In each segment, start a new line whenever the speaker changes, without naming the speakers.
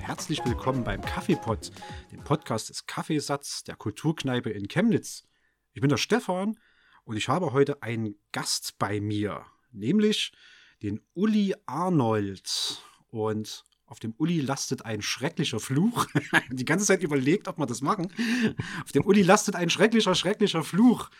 Herzlich willkommen beim Kaffeepot, dem Podcast des Kaffeesatz der Kulturkneipe in Chemnitz. Ich bin der Stefan und ich habe heute einen Gast bei mir, nämlich den Uli Arnold. Und auf dem Uli lastet ein schrecklicher Fluch. Die ganze Zeit überlegt, ob wir das machen. Auf dem Uli lastet ein schrecklicher, schrecklicher Fluch.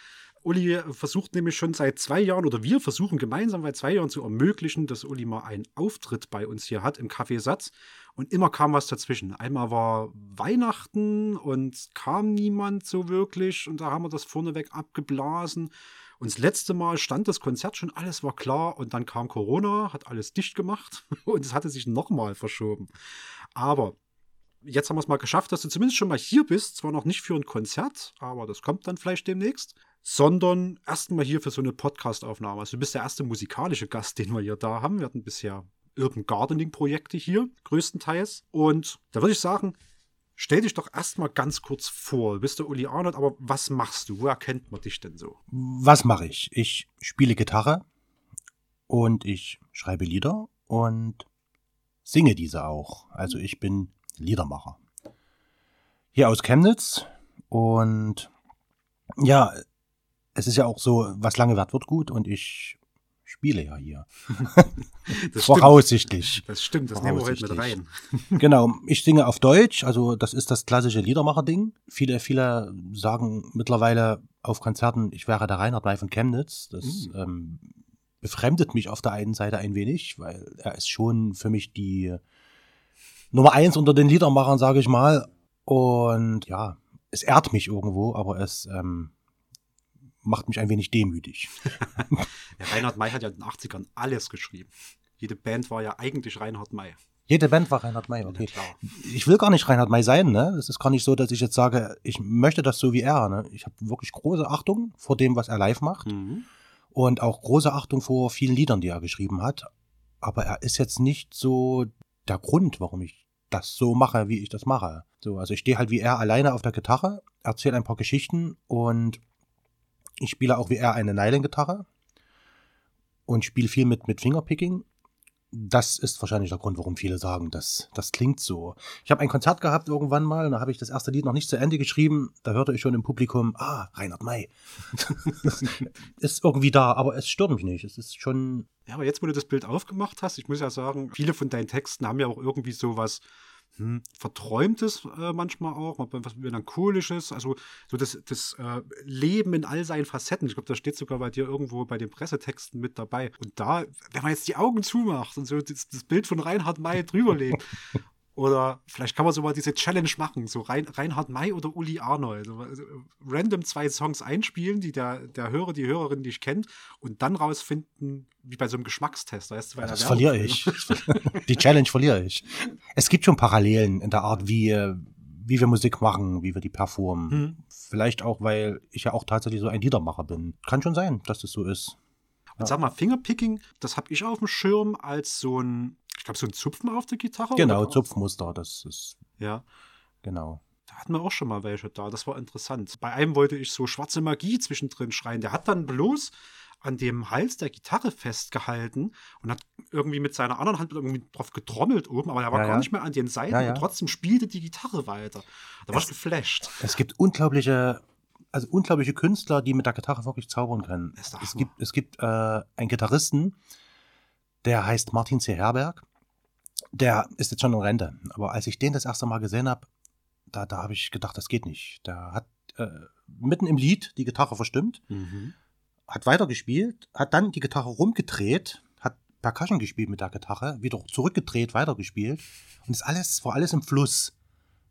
Uli versucht nämlich schon seit zwei Jahren oder wir versuchen gemeinsam seit zwei Jahren zu ermöglichen, dass Uli mal einen Auftritt bei uns hier hat im Kaffeesatz. Und immer kam was dazwischen. Einmal war Weihnachten und kam niemand so wirklich und da haben wir das vorneweg abgeblasen. Und das letzte Mal stand das Konzert schon, alles war klar und dann kam Corona, hat alles dicht gemacht und es hatte sich nochmal verschoben. Aber jetzt haben wir es mal geschafft, dass du zumindest schon mal hier bist. Zwar noch nicht für ein Konzert, aber das kommt dann vielleicht demnächst. Sondern erstmal hier für so eine Podcast-Aufnahme. Also du bist der erste musikalische Gast, den wir hier da haben. Wir hatten bisher Urban Gardening-Projekte hier, größtenteils. Und da würde ich sagen, stell dich doch erstmal ganz kurz vor. Du bist der Uli Arnold, aber was machst du? Wo erkennt man dich denn so?
Was mache ich? Ich spiele Gitarre und ich schreibe Lieder und singe diese auch. Also ich bin Liedermacher. Hier aus Chemnitz und ja, es ist ja auch so, was lange wird, wird gut und ich spiele ja hier.
Das
Voraussichtlich.
Stimmt. Das stimmt, das nehmen wir heute mit rein.
genau, ich singe auf Deutsch, also das ist das klassische Liedermacher-Ding. Viele, viele sagen mittlerweile auf Konzerten, ich wäre der Reinhard May von Chemnitz. Das
Mhm.
ähm, befremdet mich auf der einen Seite ein wenig, weil er ist schon für mich die Nummer eins unter den Liedermachern, sage ich mal. Und ja, es ehrt mich irgendwo, aber es ähm, macht mich ein wenig demütig.
Der Reinhard May hat ja in den 80ern alles geschrieben. Jede Band war ja eigentlich Reinhard May.
Jede Band war Reinhard May, okay. Ich will gar nicht Reinhard May sein, ne? Es ist gar nicht so, dass ich jetzt sage, ich möchte das so wie er, ne? Ich habe wirklich große Achtung vor dem, was er live macht
Mhm.
und auch große Achtung vor vielen Liedern, die er geschrieben hat. Aber er ist jetzt nicht so der Grund, warum ich das so mache, wie ich das mache. So, also ich stehe halt wie er alleine auf der Gitarre, erzähle ein paar Geschichten und ich spiele auch wie er eine Nylon-Gitarre und spiele viel mit, mit Fingerpicking. Das ist wahrscheinlich der Grund, warum viele sagen, das, das klingt so. Ich habe ein Konzert gehabt irgendwann mal, da habe ich das erste Lied noch nicht zu Ende geschrieben. Da hörte ich schon im Publikum, ah, Reinhard May. ist irgendwie da, aber es stört mich nicht. Es ist schon,
Ja, aber jetzt, wo du das Bild aufgemacht hast, ich muss ja sagen, viele von deinen Texten haben ja auch irgendwie so was hm, Verträumtes äh, manchmal auch, was Melancholisches, also so das, das äh, Leben in all seinen Facetten. Ich glaube, das steht sogar bei dir irgendwo bei den Pressetexten mit dabei. Und da, wenn man jetzt die Augen zumacht und so das, das Bild von Reinhard May drüberlegt, oder vielleicht kann man so mal diese Challenge machen, so Rein, Reinhard May oder Uli Arnold. So, also, random zwei Songs einspielen, die der, der Hörer, die Hörerin nicht kennt, und dann rausfinden, wie bei so einem Geschmackstest. Weißt du,
das verliere ich. Die Challenge verliere ich. Es gibt schon Parallelen in der Art, wie, äh, wie wir Musik machen, wie wir die performen.
Hm.
Vielleicht auch, weil ich ja auch tatsächlich so ein Liedermacher bin. Kann schon sein, dass das so ist.
Und sag mal, Fingerpicking, das habe ich auf dem Schirm als so ein, ich glaube, so ein Zupfen auf der Gitarre.
Genau? Zupfmuster, das ist,
Ja.
genau.
Da hatten wir auch schon mal welche da. Das war interessant. Bei einem wollte ich so schwarze Magie zwischendrin schreien. Der hat dann bloß an dem Hals der Gitarre festgehalten und hat irgendwie mit seiner anderen Hand irgendwie drauf getrommelt oben, aber er war
Ja,
gar
ja.
nicht mehr an den Seiten
Ja,
und trotzdem spielte die Gitarre weiter. Da war ich
Es-
geflasht.
Es gibt unglaubliche, also unglaubliche Künstler, die mit der Gitarre wirklich zaubern können. Es gibt, es gibt äh, einen Gitarristen, der heißt Martin C. Herberg. Der ist jetzt schon in Rente. Aber als ich den das erste Mal gesehen habe, da, da habe ich gedacht, das geht nicht. Der hat äh, mitten im Lied die Gitarre verstimmt,
Mhm.
hat weitergespielt, hat dann die Gitarre rumgedreht, hat Percussion gespielt mit der Gitarre, wieder zurückgedreht, weitergespielt. Und es alles, war alles im Fluss.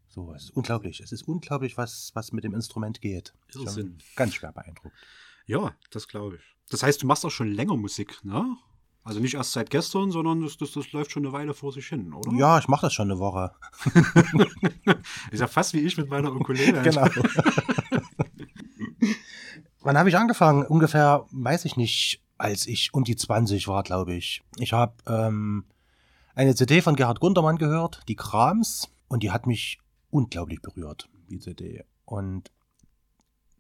So, es ist unglaublich. Es ist unglaublich, was, was mit dem Instrument geht.
Irrsinn.
Ganz schwer beeindruckt.
Ja, das glaube ich. Das heißt, du machst auch schon länger Musik, ne? Also nicht erst seit gestern, sondern das, das, das läuft schon eine Weile vor sich hin, oder?
Ja, ich mache das schon eine Woche.
Ist ja fast wie ich mit meiner Ukulele.
Genau. Wann habe ich angefangen? Ungefähr, weiß ich nicht, als ich um die 20 war, glaube ich. Ich habe ähm, eine CD von Gerhard Gundermann gehört, die Krams, und die hat mich unglaublich berührt, die CD. Und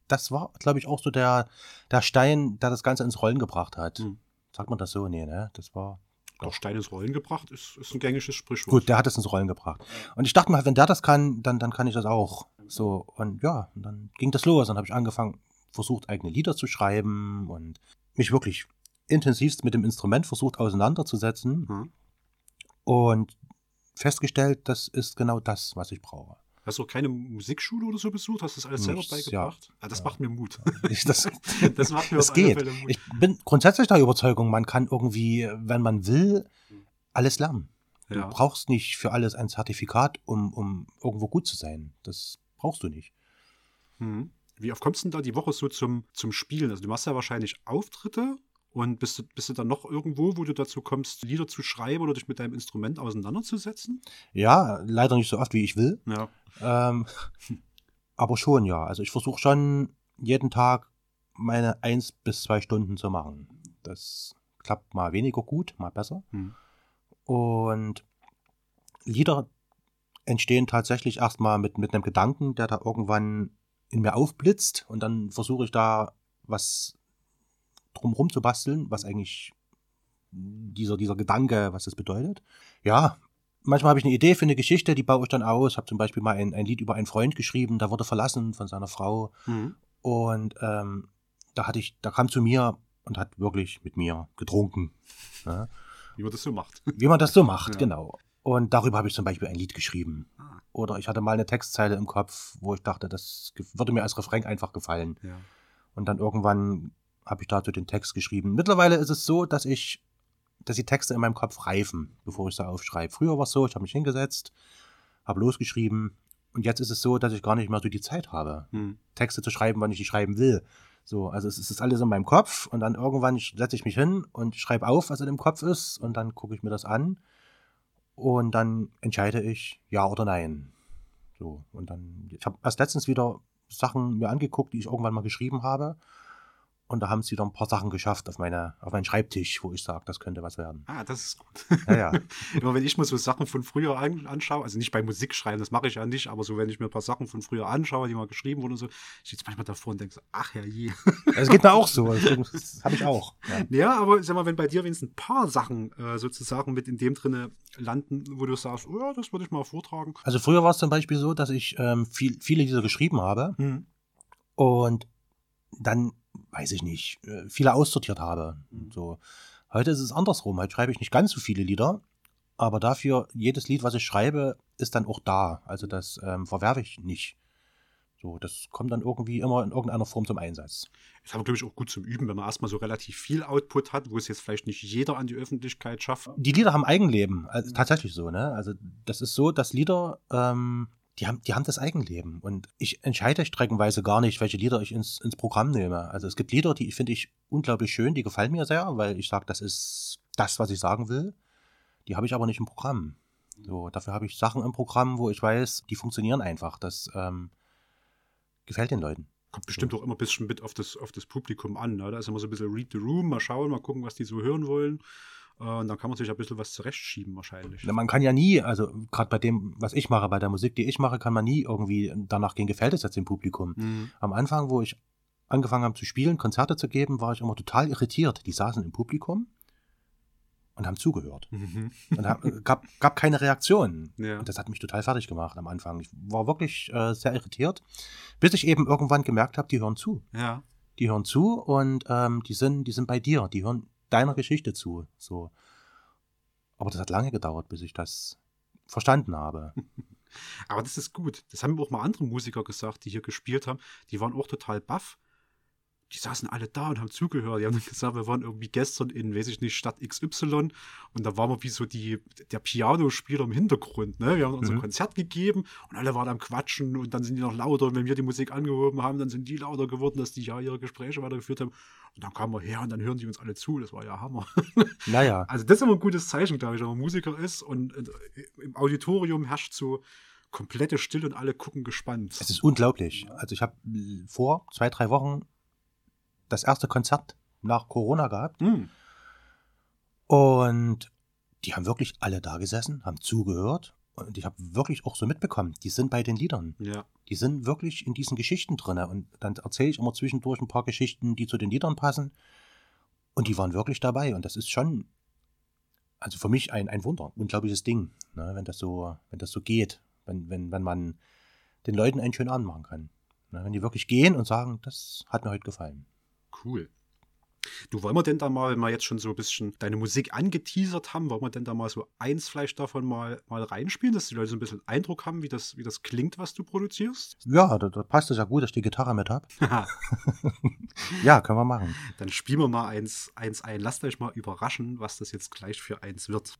das war, glaube ich, auch so der, der Stein, der das Ganze ins Rollen gebracht hat.
Hm.
Sagt man das so? Nee, ne? Das war.
Doch Stein ins Rollen gebracht ist, ist ein gängiges Sprichwort.
Gut, der hat es ins Rollen gebracht. Und ich dachte mal, wenn der das kann, dann, dann kann ich das auch. So, und ja, und dann ging das los. Dann habe ich angefangen, versucht, eigene Lieder zu schreiben und mich wirklich intensivst mit dem Instrument versucht auseinanderzusetzen.
Hm.
Und festgestellt, das ist genau das, was ich brauche.
Hast du auch keine Musikschule oder so besucht? Hast du das alles selber
Nichts,
beigebracht?
ja.
Ah, das
Ja.
macht mir Mut.
Ich, das,
Das macht mir alle
geht.
Fälle Mut.
Ich bin grundsätzlich der Überzeugung, man kann irgendwie, wenn man will, alles lernen. Du
ja.
brauchst nicht für alles ein Zertifikat, um, um irgendwo gut zu sein. Das brauchst du nicht.
Hm. Wie oft kommst du denn da die Woche so zum, zum Spielen? Also du machst ja wahrscheinlich Auftritte und bist du, bist du dann noch irgendwo, wo du dazu kommst, Lieder zu schreiben oder dich mit deinem Instrument auseinanderzusetzen?
Ja, leider nicht so oft, wie ich will.
Ja.
Ähm, aber schon, ja. Also ich versuche schon jeden Tag meine eins bis zwei Stunden zu machen. Das klappt mal weniger gut, mal besser.
Hm.
Und Lieder entstehen tatsächlich erstmal mit, mit einem Gedanken, der da irgendwann in mir aufblitzt und dann versuche ich da was drumherum zu basteln, was eigentlich dieser, dieser Gedanke, was das bedeutet. Ja, manchmal habe ich eine Idee für eine Geschichte, die baue ich dann aus. Habe zum Beispiel mal ein, ein Lied über einen Freund geschrieben, der wurde verlassen von seiner Frau
Hm.
und ähm, da hatte ich, da kam zu mir und hat wirklich mit mir getrunken. Ja
Wie man das so macht.
wie man das so macht,
Ja.
genau. Und darüber habe ich zum Beispiel ein Lied geschrieben.
Ah.
Oder ich hatte mal eine Textzeile im Kopf, wo ich dachte, das würde mir als Refrain einfach gefallen.
Ja.
Und dann irgendwann habe ich dazu den Text geschrieben. Mittlerweile ist es so, dass ich, dass die Texte in meinem Kopf reifen, bevor ich sie aufschreibe. Früher war es so, ich habe mich hingesetzt, habe losgeschrieben. Und jetzt ist es so, dass ich gar nicht mehr so die Zeit habe,
Hm.
Texte zu schreiben, wann ich die schreiben will. So, also es ist alles in meinem Kopf und dann irgendwann setze ich mich hin und schreibe auf, was in dem Kopf ist und dann gucke ich mir das an und dann entscheide ich ja oder nein. So, und dann, ich habe erst letztens wieder Sachen mir angeguckt, die ich irgendwann mal geschrieben habe und da haben sie wieder ein paar Sachen geschafft auf, meine, auf meinen Schreibtisch, wo ich sage, das könnte was werden.
Ah, das ist gut.
Ja, ja.
Immer wenn ich mir so Sachen von früher an, anschaue, also nicht bei Musik schreiben, das mache ich ja nicht, aber so wenn ich mir ein paar Sachen von früher anschaue, die mal geschrieben wurden und so, ich sitze manchmal davor und denke so, ach ja je.
Es geht mir auch so, das habe ich auch. Ja.
Ja, aber sag mal, wenn bei dir wenigstens ein paar Sachen äh, sozusagen mit in dem drinne landen, wo du sagst, oh ja, das würde ich mal vortragen.
Also früher war es zum Beispiel so, dass ich ähm, viel, viele Lieder geschrieben habe
Hm.
und dann, weiß ich nicht, äh, viele aussortiert habe.
Mhm.
So. Heute ist es andersrum. Heute schreibe ich nicht ganz so viele Lieder, aber dafür, jedes Lied, was ich schreibe, ist dann auch da. Also das ähm, verwerfe ich nicht. So, das kommt dann irgendwie immer in irgendeiner Form zum Einsatz.
Ist aber, glaube ich, auch gut zum Üben, wenn man erstmal so relativ viel Output hat, wo es jetzt vielleicht nicht jeder an die Öffentlichkeit schafft.
Die Lieder haben Eigenleben, also tatsächlich so, ne? Also das ist so, dass Lieder, ähm, die haben, die haben das Eigenleben. Und ich entscheide streckenweise gar nicht, welche Lieder ich ins, ins Programm nehme. Also es gibt Lieder, die finde ich unglaublich schön, die gefallen mir sehr, weil ich sage, das ist das, was ich sagen will. Die habe ich aber nicht im Programm. So, dafür habe ich Sachen im Programm, wo ich weiß, die funktionieren einfach. Das ähm, gefällt den Leuten.
Kommt bestimmt auch immer ein bisschen mit auf das, auf das Publikum an. Ne? Da ist immer so ein bisschen Read the Room, mal schauen, mal gucken, was die so hören wollen. Äh, und dann kann man sich ein bisschen was zurechtschieben wahrscheinlich.
Man kann ja nie, also gerade bei dem, was ich mache, bei der Musik, die ich mache, kann man nie irgendwie danach gehen, gefällt es jetzt dem Publikum.
Mhm.
Am Anfang, wo ich angefangen habe zu spielen, Konzerte zu geben, war ich immer total irritiert. Die saßen im Publikum und haben zugehört.
Mhm.
Und hab, gab, gab keine Reaktion.
Ja.
Und das hat mich total fertig gemacht am Anfang. Ich war wirklich äh, sehr irritiert, bis ich eben irgendwann gemerkt habe, die hören zu.
ja.
Die hören zu und ähm, die, sind, die sind bei dir, die hören deiner Geschichte zu. So. Aber das hat lange gedauert, bis ich das verstanden habe.
Aber das ist gut. Das haben auch mal andere Musiker gesagt, die hier gespielt haben. Die waren auch total baff. Die saßen alle da und haben zugehört. Die haben dann gesagt, wir waren irgendwie gestern in, weiß ich nicht, Stadt XY und da waren wir wie so die, der Pianospieler im Hintergrund. Ne? Wir haben unser
Mhm.
Konzert gegeben und alle waren am Quatschen und dann sind die noch lauter. Und wenn wir die Musik angehoben haben, dann sind die lauter geworden, dass die ja ihre Gespräche weitergeführt haben. Und dann kamen wir her und dann hören die uns alle zu. Das war ja Hammer.
Naja,
Also das ist immer ein gutes Zeichen, glaube ich, wenn man Musiker ist und äh, im Auditorium herrscht so komplette Stille und alle gucken gespannt.
es ist unglaublich. Also ich habe vor zwei, drei Wochen das erste Konzert nach Corona gehabt
Hm.
und die haben wirklich alle da gesessen, haben zugehört und ich habe wirklich auch so mitbekommen, die sind bei den Liedern.
Ja.
Die sind wirklich in diesen Geschichten drin. Und dann erzähle ich immer zwischendurch ein paar Geschichten, die zu den Liedern passen. Und die waren wirklich dabei. Und das ist schon also für mich ein, ein Wunder, unglaubliches Ding, ne, wenn das so, wenn das so geht, wenn, wenn, wenn man den Leuten einen schönen Abend machen kann. Ne, wenn die wirklich gehen und sagen, das hat mir heute gefallen.
Cool. Du, wollen wir denn da mal, wenn wir jetzt schon so ein bisschen deine Musik angeteasert haben, wollen wir denn da mal so eins vielleicht davon mal, mal reinspielen, dass die Leute so ein bisschen Eindruck haben, wie das, wie das klingt, was du produzierst?
Ja, da, da passt es ja gut, dass ich die Gitarre mit habe. ja, können wir machen.
Dann spielen wir mal eins, eins ein. Lasst euch mal überraschen, was das jetzt gleich für eins wird.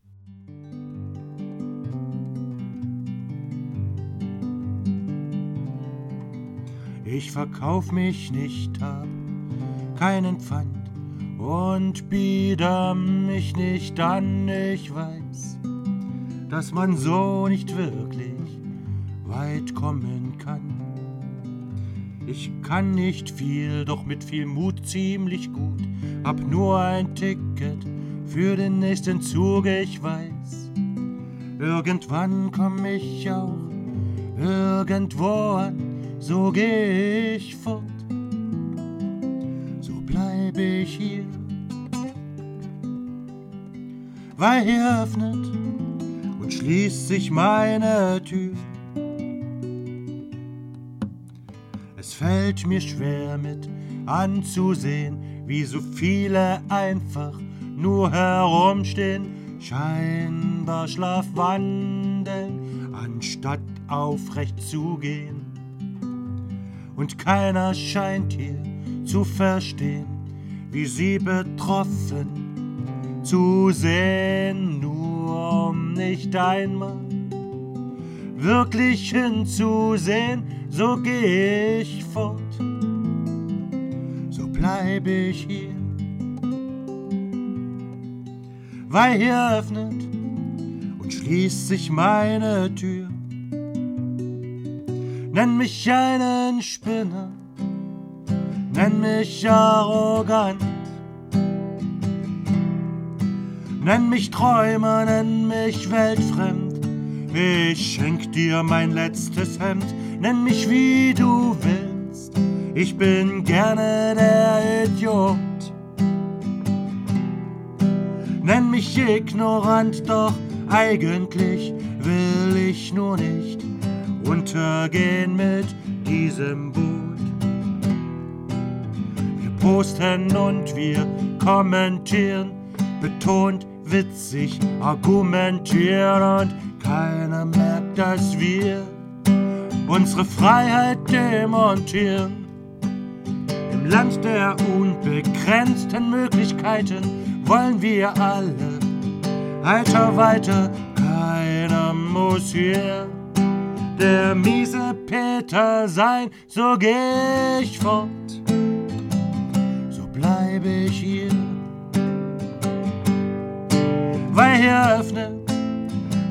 Ich verkauf mich nicht, hab keinen Pfand und bieder mich nicht an. Ich weiß, dass man so nicht wirklich weit kommen kann. Ich kann nicht viel, doch mit viel Mut ziemlich gut. Hab nur ein Ticket für den nächsten Zug, ich weiß. Irgendwann komm ich auch irgendwo an, so geh ich fort ich hier. Weil hier öffnet und schließt sich meine Tür. Es fällt mir schwer mit anzusehen, wie so viele einfach nur herumstehen, scheinbar schlafwandeln, anstatt aufrecht zu gehen. Und keiner scheint hier zu verstehen, wie sie betroffen zu sehen, nur um nicht einmal wirklich hinzusehen, so geh ich fort, so bleib ich hier. Weil hier öffnet und schließt sich meine Tür. Nenn mich einen Spinner, nenn mich arrogant. Nenn mich Träumer, nenn mich weltfremd. Ich schenk dir mein letztes Hemd, nenn mich wie du willst. Ich bin gerne der Idiot. Nenn mich ignorant, doch eigentlich will ich nur nicht untergehen mit diesem Buch posten und wir kommentieren, betont witzig argumentieren und keiner merkt, dass wir unsere Freiheit demontieren. Im Land der unbegrenzten Möglichkeiten wollen wir alle heiter weiter, keiner muss hier der miese Peter sein, so geh ich fort bleibe ich hier. Weil hier öffnet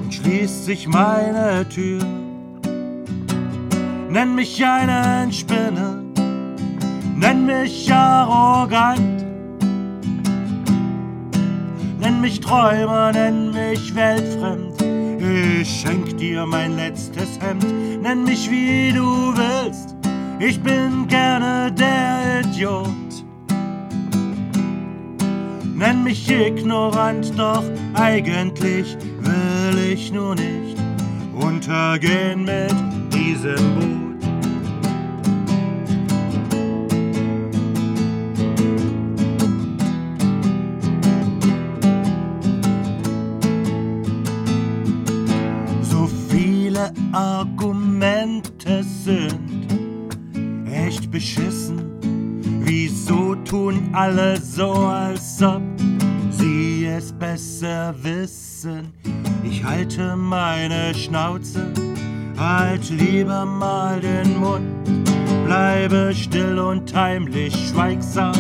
und schließt sich meine Tür. Nenn mich einen Spinner, nenn mich arrogant. Nenn mich Träumer, nenn mich weltfremd. Ich schenk dir mein letztes Hemd, nenn mich wie du willst. Ich bin gerne der Idiot. Nenn mich ignorant, doch eigentlich will ich nur nicht untergehen mit diesem Boot. So viele Argumente sind echt beschissen. Wieso tun alle so, als ob halte meine Schnauze, halt lieber mal den Mund, bleibe still und heimlich schweigsam,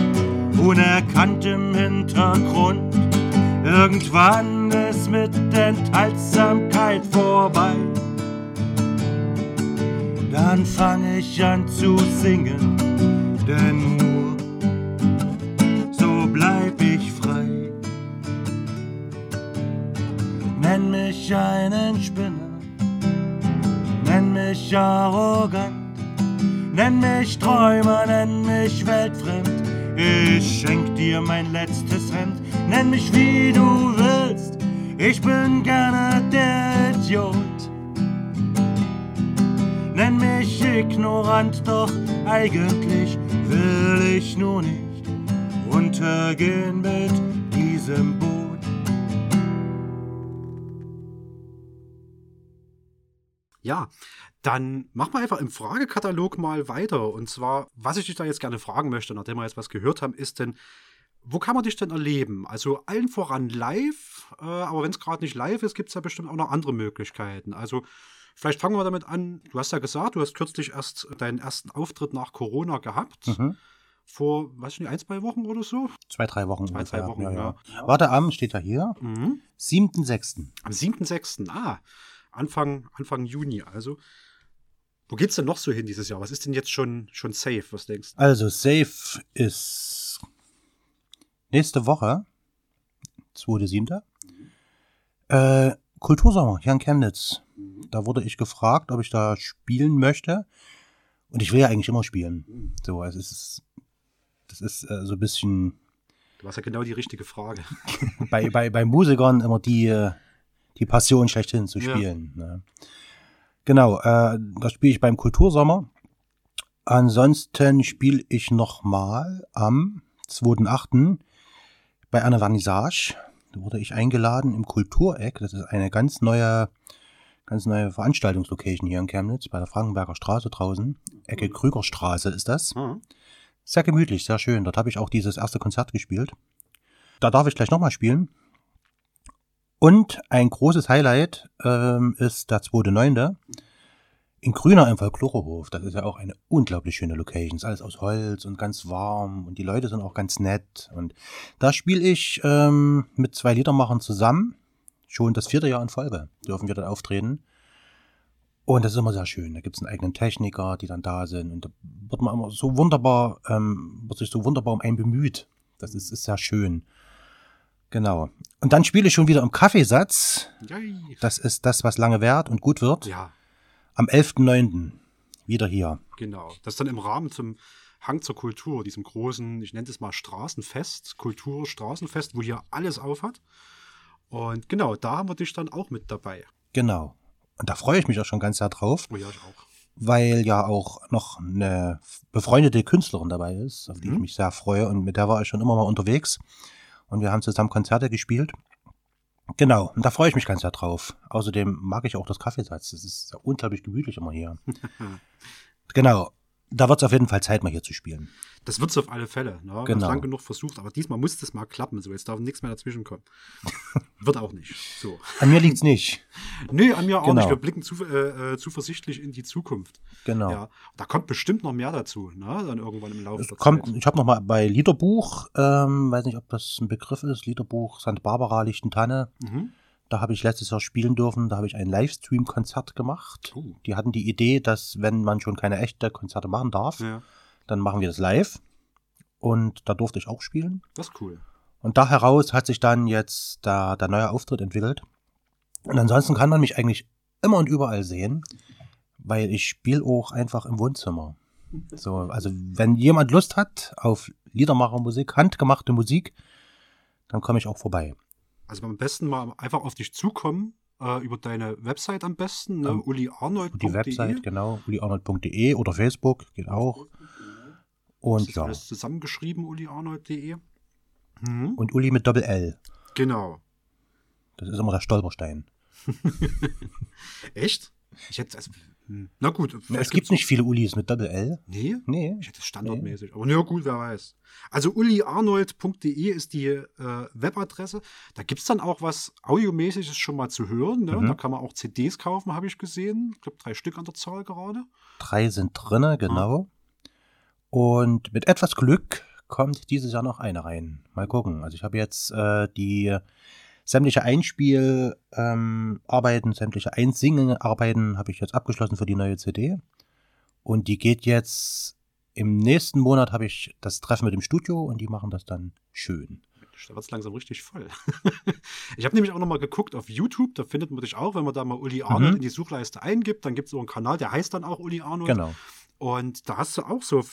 unerkannt im Hintergrund. Irgendwann ist mit Enthaltsamkeit vorbei. Dann fange ich an zu singen, denn mich einen Spinner, nenn mich arrogant, nenn mich Träumer, nenn mich weltfremd. Ich schenk dir mein letztes Hemd, nenn mich wie du willst. Ich bin gerne der Idiot. Nenn mich ignorant, doch eigentlich will ich nur nicht untergehen mit diesem Boot.
Ja, dann mach mal einfach im Fragekatalog mal weiter. Und zwar, was ich dich da jetzt gerne fragen möchte, nachdem wir jetzt was gehört haben, ist denn, wo kann man dich denn erleben? Also allen voran live, äh, aber wenn es gerade nicht live ist, gibt es ja bestimmt auch noch andere Möglichkeiten. Also vielleicht fangen wir damit an. Du hast ja gesagt, du hast kürzlich erst deinen ersten Auftritt nach Corona gehabt.
Mhm.
Vor, weiß ich nicht, ein, zwei Wochen oder so?
Zwei, drei Wochen.
Zwei, drei. Wochen,
ja, ja.
ja.
Warte, am steht ja hier.
Mhm.
7.6.
Am 7.6. Ah, Anfang, Anfang Juni also. Wo geht's denn noch so hin dieses Jahr? Was ist denn jetzt schon, schon safe? Was denkst du?
Also, Safe ist nächste Woche, 2.7. Äh, Kultursommer hier in Chemnitz. Da wurde ich gefragt, ob ich da spielen möchte. Und ich will ja eigentlich immer spielen. So, also es ist, das ist äh, so ein bisschen
Du hast ja genau die richtige Frage.
bei, bei, bei Musikern immer die, äh, die Passion schlechthin zu
Ja.
spielen. Ne? Genau, äh, das spiele ich beim Kultursommer. Ansonsten spiele ich nochmal am 2.8. bei einer Vernissage. Da wurde ich eingeladen im Kultureck. Das ist eine ganz neue, ganz neue Veranstaltungslocation hier in Chemnitz, bei der Frankenberger Straße draußen. Ecke Krügerstraße ist das.
Ah,
Sehr gemütlich, sehr schön. Dort habe ich auch dieses erste Konzert gespielt. Da darf ich gleich nochmal spielen. Und ein großes Highlight ähm, ist der 2.9. in Grüner im Folklorehof. Das ist ja auch eine unglaublich schöne Location. Ist alles aus Holz und ganz warm und die Leute sind auch ganz nett. Und da spiele ich ähm, mit zwei Liedermachern zusammen. Schon das vierte Jahr in Folge dürfen wir dort auftreten. Und das ist immer sehr schön. Da gibt es einen eigenen Techniker, die dann da sind. Und da wird man immer so wunderbar, ähm, wird sich so wunderbar um einen bemüht. Das ist, ist sehr schön. Genau. Und dann spiele ich schon wieder im Kaffeesatz. Das ist das, was lange währt und gut wird.
Ja,
Am 11.09. wieder hier.
genau. Das ist dann im Rahmen zum Hang zur Kultur, diesem großen, ich nenne es mal Straßenfest, Kulturstraßenfest, wo hier alles aufhat. Und genau, da haben wir dich dann auch mit dabei.
Genau. Und da freue ich mich auch schon ganz sehr drauf,
Oh ja, ich auch.
weil ja auch noch eine befreundete Künstlerin dabei ist, auf die ich
Mhm.
mich sehr freue. Und mit der war ich schon immer mal unterwegs. Und wir haben zusammen Konzerte gespielt. Genau, und da freue ich mich ganz sehr drauf. Außerdem mag ich auch das Kaffeesatz. Das ist ja unglaublich gemütlich immer hier. genau, da wird es auf jeden Fall Zeit, mal hier zu spielen.
Das wird es auf alle Fälle. Ne? Wir es
Genau.
lang genug versucht, aber diesmal muss das mal klappen. So, jetzt darf nichts mehr dazwischen kommen. wird auch nicht. So.
An mir liegt's nicht.
Nee, an mir auch
Genau.
nicht. Wir blicken zu, äh, äh, zuversichtlich in die Zukunft.
Genau.
Ja. Da kommt bestimmt noch mehr dazu, ne? Dann irgendwann im Laufe
Es
der
kommt,
Zeit.
ich habe noch mal bei Liederbuch, ähm, weiß nicht, ob das ein Begriff ist, Liederbuch St. Barbara Lichtentanne.
Mhm.
Da habe ich letztes Jahr spielen dürfen. Da habe ich ein Livestream-Konzert gemacht.
Oh.
Die hatten die Idee, dass wenn man schon keine echte Konzerte machen darf,
Ja,
dann machen wir das live. Und da durfte ich auch spielen.
das ist cool.
Und da heraus hat sich dann jetzt der, der neue Auftritt entwickelt. Und ansonsten kann man mich eigentlich immer und überall sehen, weil ich spiele auch einfach im Wohnzimmer. So, also wenn jemand Lust hat auf Liedermachermusik, handgemachte Musik, dann komme ich auch vorbei.
Also am besten mal einfach auf dich zukommen, äh, über deine Website am besten, ne?
Ähm,
uliarnold.de.
Die Website, genau, uliarnold.de oder Facebook, geht auch.
Das
Und
ist
ja,
alles zusammengeschrieben, uliarnold.de. Mhm.
und Uli mit Doppel L.
Genau.
Das ist immer der Stolperstein.
Echt? Ich hätte, also, hm. na gut.
Es gibt nicht viele Ulis mit Doppel L.
Nee?
Nee.
Ich hätte es standardmäßig. Aber na gut, wer weiß. Also uliarnold.de ist die äh, Webadresse. Da gibt es dann auch was Audiomäßiges schon mal zu hören. Ne?
Mhm.
Da kann man auch CDs kaufen, habe ich gesehen. Ich glaube, drei Stück an der Zahl gerade.
Drei sind drinne, genau. Und mit etwas Glück kommt dieses Jahr noch eine rein. Mal gucken. Also ich habe jetzt äh, die sämtliche Einspielarbeiten, ähm, sämtliche Einsingenarbeiten habe ich jetzt abgeschlossen für die neue CD. Und die geht jetzt im nächsten Monat habe ich das Treffen mit dem Studio und die machen das dann schön.
Da wird es langsam richtig voll. ich habe nämlich auch noch mal geguckt auf YouTube. Da findet man dich auch, wenn man da mal Uli Arnold
Mhm.
in die Suchleiste eingibt. Dann gibt es so einen Kanal, der heißt dann auch Uli Arnold.
Genau.
Und da hast du auch so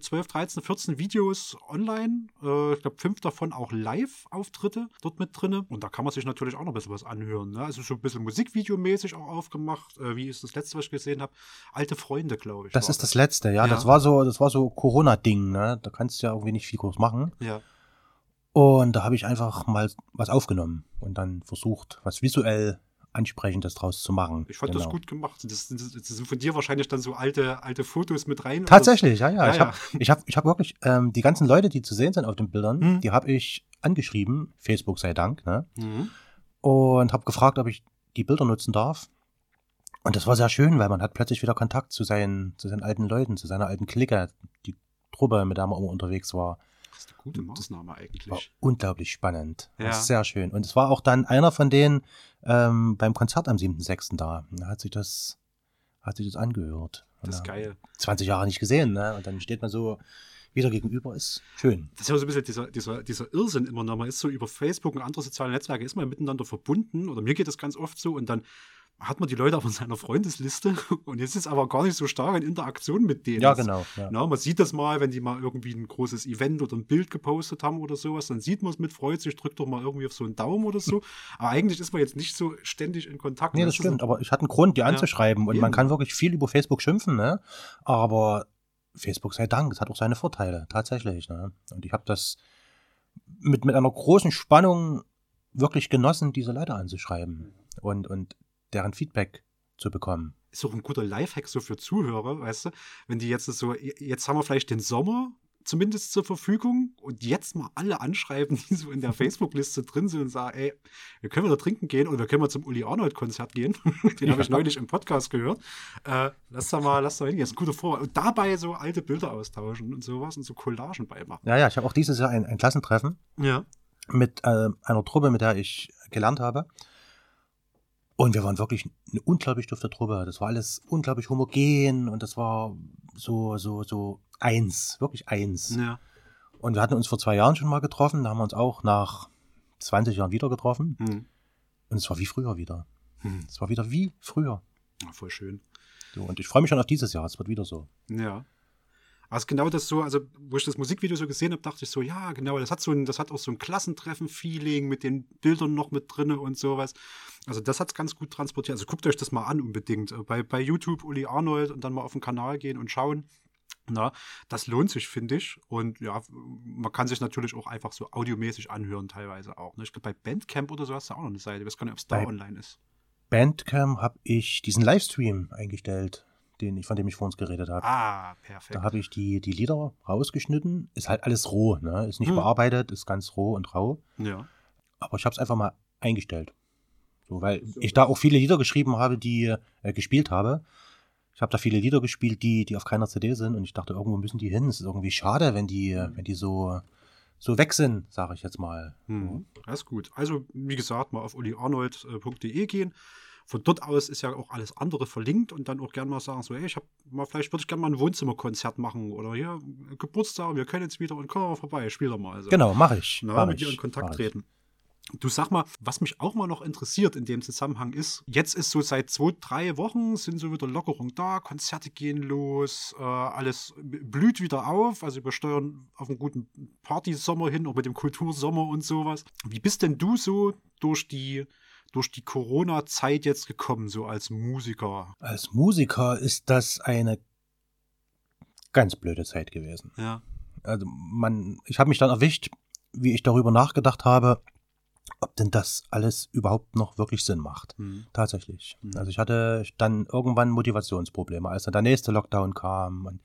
12, 13, 14 Videos online. Äh, ich glaube, fünf davon auch Live-Auftritte dort mit drinne. Und da kann man sich natürlich auch noch ein bisschen was anhören. Ne? Also so ein bisschen Musikvideomäßig auch aufgemacht. Äh, wie ist das letzte, was ich gesehen habe? Alte Freunde, glaube ich.
Das ist das letzte, ja.
Ja.
Das war so, das war so Corona-Ding, ne? Da kannst du ja irgendwie nicht viel groß machen.
Ja.
Und da habe ich einfach mal was aufgenommen und dann versucht, was visuell Ansprechendes draus zu machen.
Ich fand das
Genau.
gut gemacht. Das, das, das sind von dir wahrscheinlich dann so alte, alte Fotos mit rein. oder-
Tatsächlich, ja, ja.
Ja,
ich
ja.
habe ich hab, ich hab wirklich ähm, die ganzen Leute, die zu sehen sind auf den Bildern,
Mhm.
die habe ich angeschrieben, Facebook sei Dank, ne?
Mhm.
Und habe gefragt, ob ich die Bilder nutzen darf. Und das war sehr schön, weil man hat plötzlich wieder Kontakt zu seinen, zu seinen alten Leuten, zu seiner alten Clique, die Truppe, mit der man immer unterwegs war.
Das ist eine gute Maßnahme
War
eigentlich.
unglaublich spannend. War
Ja.
sehr schön. Und es war auch dann einer von denen ähm, beim Konzert am 7.6. da. Da hat sich das, hat sich das angehört.
Das ist geil.
20 Jahre nicht gesehen, ne? Und dann steht man so wieder gegenüber, ist schön.
Das ist ja so ein bisschen dieser, dieser, dieser Irrsinn immer noch. Man ist so über Facebook und andere soziale Netzwerke ist man miteinander verbunden. Oder mir geht das ganz oft so. Und dann hat man die Leute auf seiner Freundesliste. Und jetzt ist aber gar nicht so stark in Interaktion mit denen.
Ja,
Das-
genau. Ja.
Na, man sieht das mal, wenn die mal irgendwie ein großes Event oder ein Bild gepostet haben oder sowas, dann sieht man es mit, freut sich, drückt doch mal irgendwie auf so einen Daumen oder so. Aber eigentlich ist man jetzt nicht so ständig in Kontakt.
Nee, das
ist
stimmt, aber ich hatte einen Grund, die
Ja,
anzuschreiben. Und man
eben.
kann wirklich viel über Facebook schimpfen, ne? Aber Facebook sei Dank, es hat auch seine Vorteile, tatsächlich. Ne? Und ich habe das mit, mit einer großen Spannung wirklich genossen, diese Leute anzuschreiben und, und deren Feedback zu bekommen.
ist auch ein guter Lifehack so für Zuhörer, weißt du? Wenn die jetzt so, jetzt haben wir vielleicht den Sommer zumindest zur Verfügung und jetzt mal alle anschreiben, die so in der Facebook-Liste drin sind und sagen, ey, wir können wieder trinken gehen oder wir können mal zum Uli Arnold-Konzert gehen. Den habe ich neulich im Podcast gehört. Äh, lass da mal, lass da hingehen. Das ist ein guter Vorwand. Und dabei so alte Bilder austauschen und sowas und so Collagen beimachen.
Ja, ja, ich habe auch dieses Jahr ein, ein Klassentreffen
Ja.
mit äh, einer Truppe, mit der ich gelernt habe. Und wir waren wirklich eine unglaublich dufte Truppe. Das war alles unglaublich homogen und das war so, so, so eins, wirklich eins.
Ja.
Und wir hatten uns vor zwei Jahren schon mal getroffen. Da haben wir uns auch nach 20 Jahren wieder getroffen.
Hm.
Und es war wie früher wieder.
Hm.
Es war wieder wie früher.
Ja, voll schön.
So, und ich freue mich schon auf dieses Jahr. Es wird wieder so.
Ja. Also genau das so, also wo ich das Musikvideo so gesehen habe, dachte ich so, ja, genau, das hat so ein, das hat auch so ein Klassentreffen-Feeling mit den Bildern noch mit drinne und sowas. Also das hat es ganz gut transportiert. Also guckt euch das mal an unbedingt. Äh, Bei, bei YouTube Uli Arnold und dann mal auf den Kanal gehen und schauen. Na, das lohnt sich, finde ich. Und ja, man kann sich natürlich auch einfach so audiomäßig anhören, teilweise auch. Ne? Ich glaube, bei Bandcamp oder so hast du auch noch eine Seite. Ich weiß gar nicht, ob es da online ist.
Bandcamp habe ich diesen Livestream eingestellt, den ich, von dem ich vor uns geredet habe.
Ah, perfekt.
Da habe ich die, die Lieder rausgeschnitten. Ist halt alles roh, ne? Ist nicht
Hm.
bearbeitet, ist ganz roh und rau.
ja.
Aber ich habe es einfach mal eingestellt. So, weil ich da auch viele Lieder geschrieben habe, die äh, gespielt habe. Ich habe da viele Lieder gespielt, die, die auf keiner CD sind und ich dachte, irgendwo müssen die hin. Es ist irgendwie schade, wenn die, äh, wenn die so, so weg sind, sage ich jetzt mal.
Mhm. Das ist gut. Also, wie gesagt, mal auf uliarnold.de gehen. Von dort aus ist ja auch alles andere verlinkt und dann auch gerne mal sagen, so, hey, ich habe mal, vielleicht würde ich gerne mal ein Wohnzimmerkonzert machen oder hier Geburtstag, wir können jetzt wieder und komm mal vorbei, spiel doch mal. Also,
Genau, mache ich.
na,
mach
mit
ich,
dir in Kontakt
ich.
treten. Du sag mal, was mich auch mal noch interessiert in dem Zusammenhang ist, jetzt ist so seit zwei, drei Wochen sind so wieder Lockerungen da, Konzerte gehen los, äh, alles blüht wieder auf, also wir steuern auf einen guten Partysommer hin, auch mit dem Kultursommer und sowas. Wie bist denn du so durch die, durch die Corona-Zeit jetzt gekommen, so als Musiker?
Als Musiker ist das eine ganz blöde Zeit gewesen.
Ja.
Also man, ich habe mich dann erwischt, wie ich darüber nachgedacht habe, ob denn das alles überhaupt noch wirklich Sinn macht.
Hm.
Tatsächlich.
Mhm.
Also ich hatte dann irgendwann Motivationsprobleme, als dann der nächste Lockdown kam und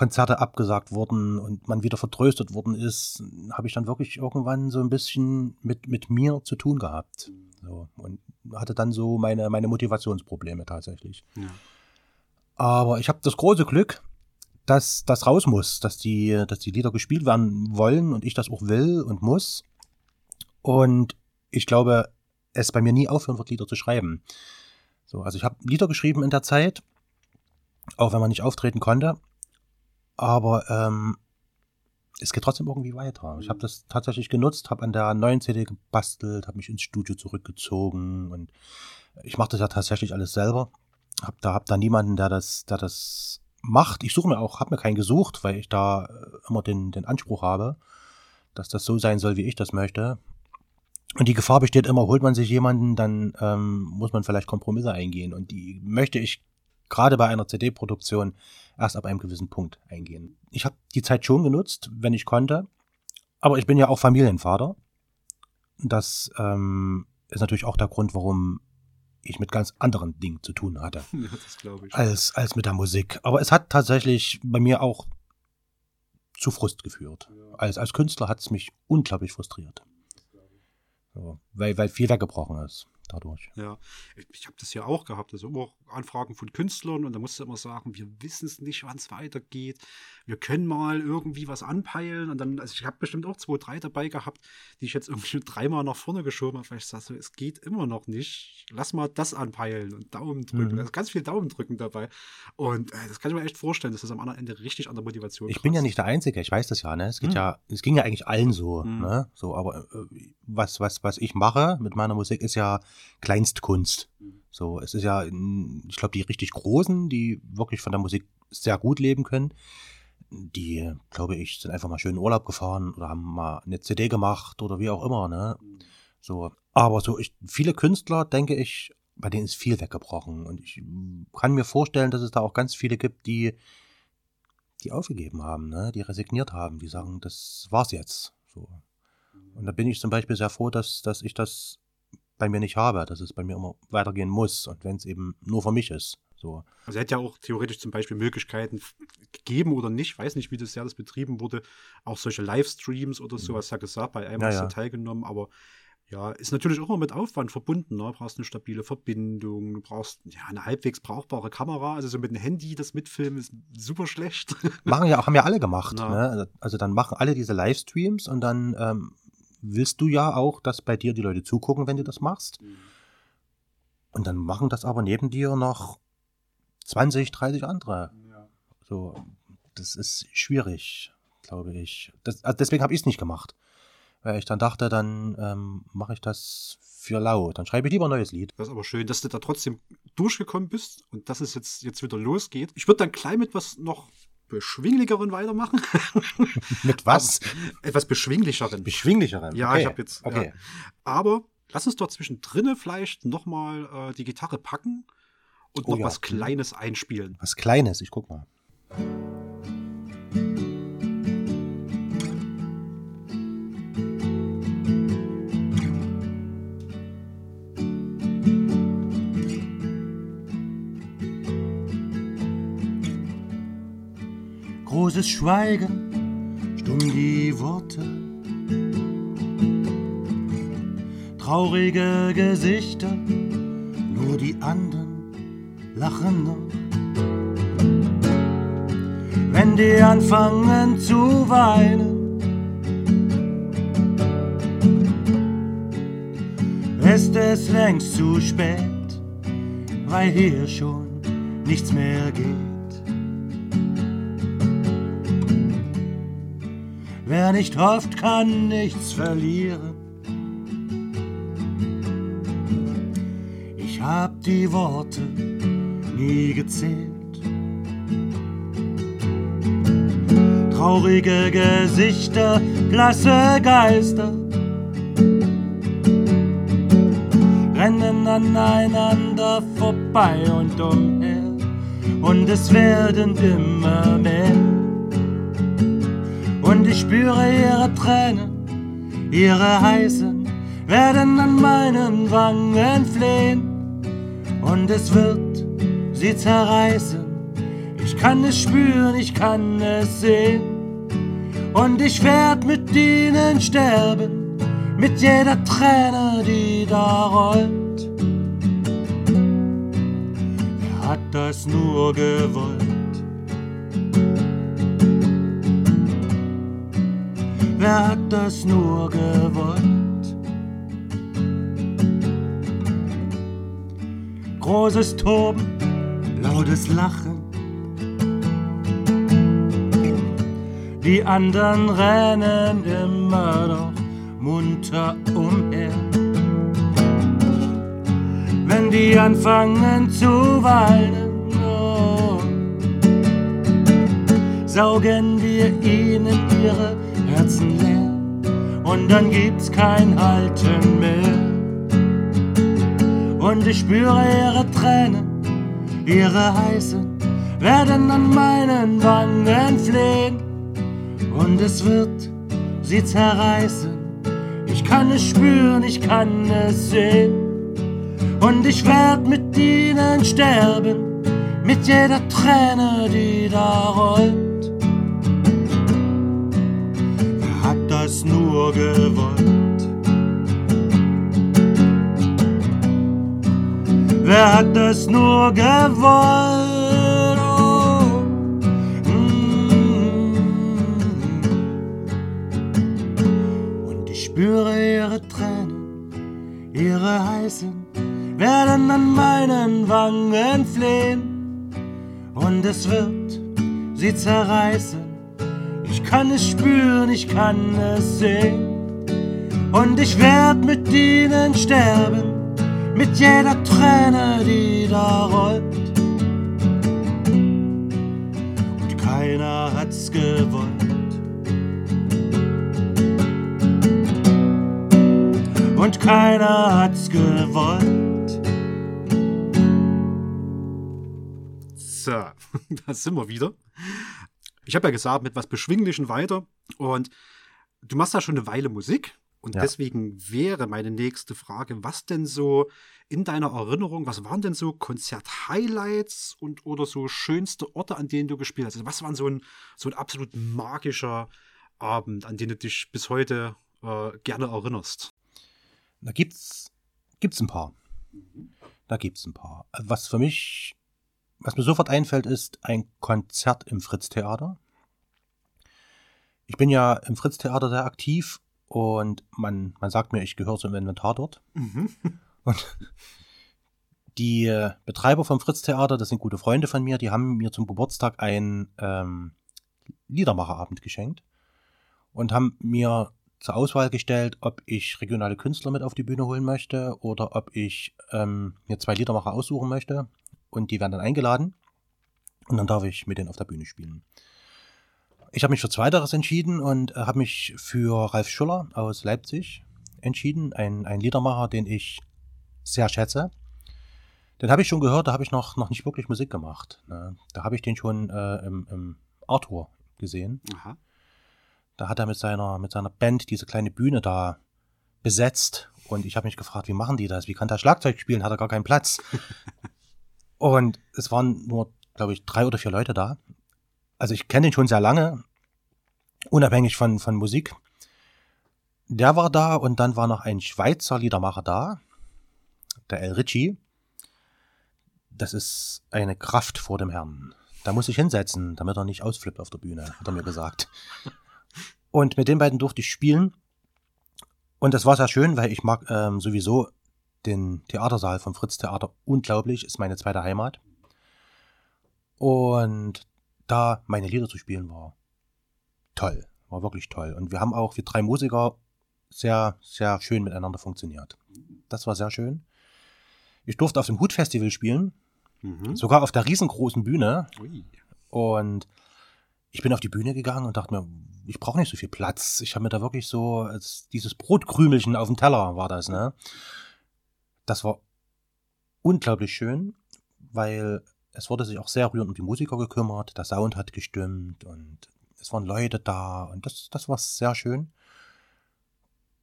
Konzerte abgesagt wurden und man wieder vertröstet worden ist, habe ich dann wirklich irgendwann so ein bisschen mit, mit mir zu tun gehabt. So, und hatte dann so meine, meine Motivationsprobleme tatsächlich.
Ja.
Aber ich habe das große Glück, dass das raus muss, dass die, dass die Lieder gespielt werden wollen und ich das auch will und muss. Und ich glaube, es bei mir nie aufhören wird, Lieder zu schreiben. So, also ich habe Lieder geschrieben in der Zeit, auch wenn man nicht auftreten konnte. Aber ähm, es geht trotzdem irgendwie weiter. Ich habe das tatsächlich genutzt, habe an der neuen CD gebastelt, habe mich ins Studio zurückgezogen und ich mache das ja tatsächlich alles selber. Hab da, hab da niemanden, der das, der das macht. Ich suche mir auch, habe mir keinen gesucht, weil ich da äh, immer den, den Anspruch habe, dass das so sein soll, wie ich das möchte. Und die Gefahr besteht immer, holt man sich jemanden, dann ähm, muss man vielleicht Kompromisse eingehen. Und die möchte ich gerade bei einer CD-Produktion erst ab einem gewissen Punkt eingehen. Ich habe die Zeit schon genutzt, wenn ich konnte. Aber ich bin ja auch Familienvater. Das ähm, ist natürlich auch der Grund, warum ich mit ganz anderen Dingen zu tun hatte. Als, als mit der Musik. Aber es hat tatsächlich bei mir auch zu Frust geführt.
Ja.
Als, als Künstler hat es mich unglaublich frustriert. So, weil, weil viel weggebrochen ist dadurch.
Ja, ich, habe das ja auch gehabt. Also immer Anfragen von Künstlern und da musst du immer sagen, wir wissen es nicht, wann es weitergeht. Wir können mal irgendwie was anpeilen. Und dann, also ich habe bestimmt auch zwei, drei dabei gehabt, die ich jetzt irgendwie dreimal nach vorne geschoben habe, weil ich sage, so, es geht immer noch nicht. Lass mal das anpeilen und Daumen drücken.
Mhm.
Also ganz viel Daumen drücken dabei. Und äh, das kann ich mir echt vorstellen, dass das am anderen Ende richtig an der Motivation
Ich bin ja
kratzt.
nicht der Einzige, ich weiß das ja, ne? Es geht
Hm.
ja, es ging ja eigentlich allen so,
Hm.
ne? So, aber äh, was, was, was ich mache mit meiner Musik ist ja Kleinstkunst.
Mhm.
So, es ist ja, ich glaube, die richtig Großen, die wirklich von der Musik sehr gut leben können, die, glaube ich, sind einfach mal schön in Urlaub gefahren oder haben mal eine CD gemacht oder wie auch immer, ne? So, aber so, ich, viele Künstler, denke ich, bei denen ist viel weggebrochen. Und ich kann mir vorstellen, dass es da auch ganz viele gibt, die, die aufgegeben haben, ne? die resigniert haben, die sagen, das war's jetzt. So. Und da bin ich zum Beispiel sehr froh, dass, dass ich das bei mir nicht habe, dass es bei mir immer weitergehen muss und wenn es eben nur für mich ist. So.
Also er hätte ja auch theoretisch zum Beispiel Möglichkeiten gegeben oder nicht, weiß nicht, wie das ja das betrieben wurde, auch solche Livestreams oder sowas ja gesagt, bei einem
Mhm. Ja,
hast du
ja.
teilgenommen, aber ja, ist natürlich auch immer mit Aufwand verbunden, ne? Du brauchst eine stabile Verbindung, du brauchst ja eine halbwegs brauchbare Kamera, also so mit dem Handy das Mitfilmen ist super schlecht.
Machen ja auch, haben ja alle gemacht.
Ja.
Ne? Also dann machen alle diese Livestreams und dann ähm, willst du ja auch, dass bei dir die Leute zugucken, wenn du das machst. Und dann machen das aber neben dir noch 20, 30 andere. So, das ist schwierig, glaube ich. Das, also deswegen habe ich es nicht gemacht. Weil ich dann dachte, dann ähm, mache ich das für lau. Dann schreibe ich lieber ein neues Lied.
Das ist aber schön, dass du da trotzdem durchgekommen bist und dass es jetzt, jetzt wieder losgeht. Ich würde dann klein mit was noch beschwingligeren weitermachen.
Mit was?
Etwas beschwinglicheren.
Beschwinglicheren.
Ja,
okay.
ich habe jetzt.
Okay.
Ja. Aber lass uns doch zwischendrin vielleicht nochmal äh, die Gitarre packen und
Oh
noch
ja.
was Kleines einspielen.
Was Kleines, ich guck mal. Großes Schweigen, stumm die Worte. Traurige Gesichter, nur die anderen lachen noch. Wenn die anfangen zu weinen, ist es längst zu spät, weil hier schon nichts mehr geht. Wer nicht hofft, kann nichts verlieren. Ich hab die Worte nie gezählt. Traurige Gesichter, blasse Geister rennen aneinander vorbei und umher und es werden immer mehr. Und ich spüre ihre Tränen, ihre heißen, werden an meinen Wangen flehen. Und es wird sie zerreißen. Ich kann es spüren, ich kann es sehen. Und ich werd mit ihnen sterben, mit jeder Träne, die da rollt. Wer hat das nur gewollt? Wer hat das nur gewollt? Großes Toben, lautes Lachen. Die anderen rennen immer noch munter umher. Wenn die anfangen zu weinen, oh, saugen wir ihnen ihre und dann gibt's kein Halten mehr. Und ich spüre ihre Tränen, ihre heißen, werden an meinen Wangen flehen und es wird sie zerreißen. Ich kann es spüren, ich kann es sehen und ich werd mit ihnen sterben mit jeder Träne, die da rollt. Nur gewollt? Wer hat das nur gewollt? Oh. Mm. Und ich spüre ihre Tränen, ihre heißen, werden an meinen Wangen flehen und es wird sie zerreißen. Ich kann es spüren, ich kann es sehen. Und ich werd mit ihnen sterben, mit jeder Träne, die da rollt. Und keiner hat's gewollt. Und keiner hat's gewollt.
So, da sind wir wieder. Ich habe ja gesagt, mit was Beschwinglichen weiter. Und du machst ja schon eine Weile Musik. Und ja. deswegen wäre meine nächste Frage, was denn so in deiner Erinnerung, was waren denn so Konzert-Highlights und oder so schönste Orte, an denen du gespielt hast? Also was war so ein, so ein absolut magischer Abend, an den du dich bis heute äh, gerne erinnerst?
Da gibt's, gibt's ein paar. Da gibt's ein paar. Was für mich was mir sofort einfällt, ist ein Konzert im Fritz-Theater. Ich bin ja im Fritz-Theater sehr aktiv und man, man sagt mir, ich gehöre zum Inventar dort. Mhm. Und die äh, Betreiber vom Fritz-Theater, das sind gute Freunde von mir, die haben mir zum Geburtstag einen ähm, Liedermacherabend geschenkt und haben mir zur Auswahl gestellt, ob ich regionale Künstler mit auf die Bühne holen möchte oder ob ich ähm, mir zwei Liedermacher aussuchen möchte und die werden dann eingeladen und dann darf ich mit denen auf der Bühne spielen. Ich habe mich für Zweiteres entschieden und äh, habe mich für Ralf Schuller aus Leipzig entschieden, ein, ein Liedermacher, den ich sehr schätze. Den habe ich schon gehört, da habe ich noch, noch nicht wirklich Musik gemacht. Ne? Da habe ich den schon äh, im, im Arthur gesehen. Aha. Da hat er mit seiner, mit seiner Band diese kleine Bühne da besetzt. Und ich habe mich gefragt, wie machen die das? Wie kann der Schlagzeug spielen? Hat er gar keinen Platz? Und es waren nur, glaube ich, drei oder vier Leute da. Also ich kenne ihn schon sehr lange, unabhängig von, von Musik. Der war da und dann war noch ein Schweizer Liedermacher da, der El Ritchie. Das ist eine Kraft vor dem Herrn. Da muss ich hinsetzen, damit er nicht ausflippt auf der Bühne, hat er mir gesagt. Und mit den beiden durfte ich spielen. Und das war sehr schön, weil ich mag ähm, sowieso den Theatersaal vom Fritz Theater unglaublich, ist meine zweite Heimat. Und da meine Lieder zu spielen war toll, war wirklich toll. Und wir haben auch, wir drei Musiker, sehr, sehr schön miteinander funktioniert. Das war sehr schön. Ich durfte auf dem Hut-Festival spielen, mhm. sogar auf der riesengroßen Bühne. Ui. Und ich bin auf die Bühne gegangen und dachte mir, ich brauche nicht so viel Platz. Ich habe mir da wirklich so, dieses Brotkrümelchen auf dem Teller war das, ne? Das war unglaublich schön, weil es wurde sich auch sehr rührend um die Musiker gekümmert, der Sound hat gestimmt und es waren Leute da und das, das war sehr schön.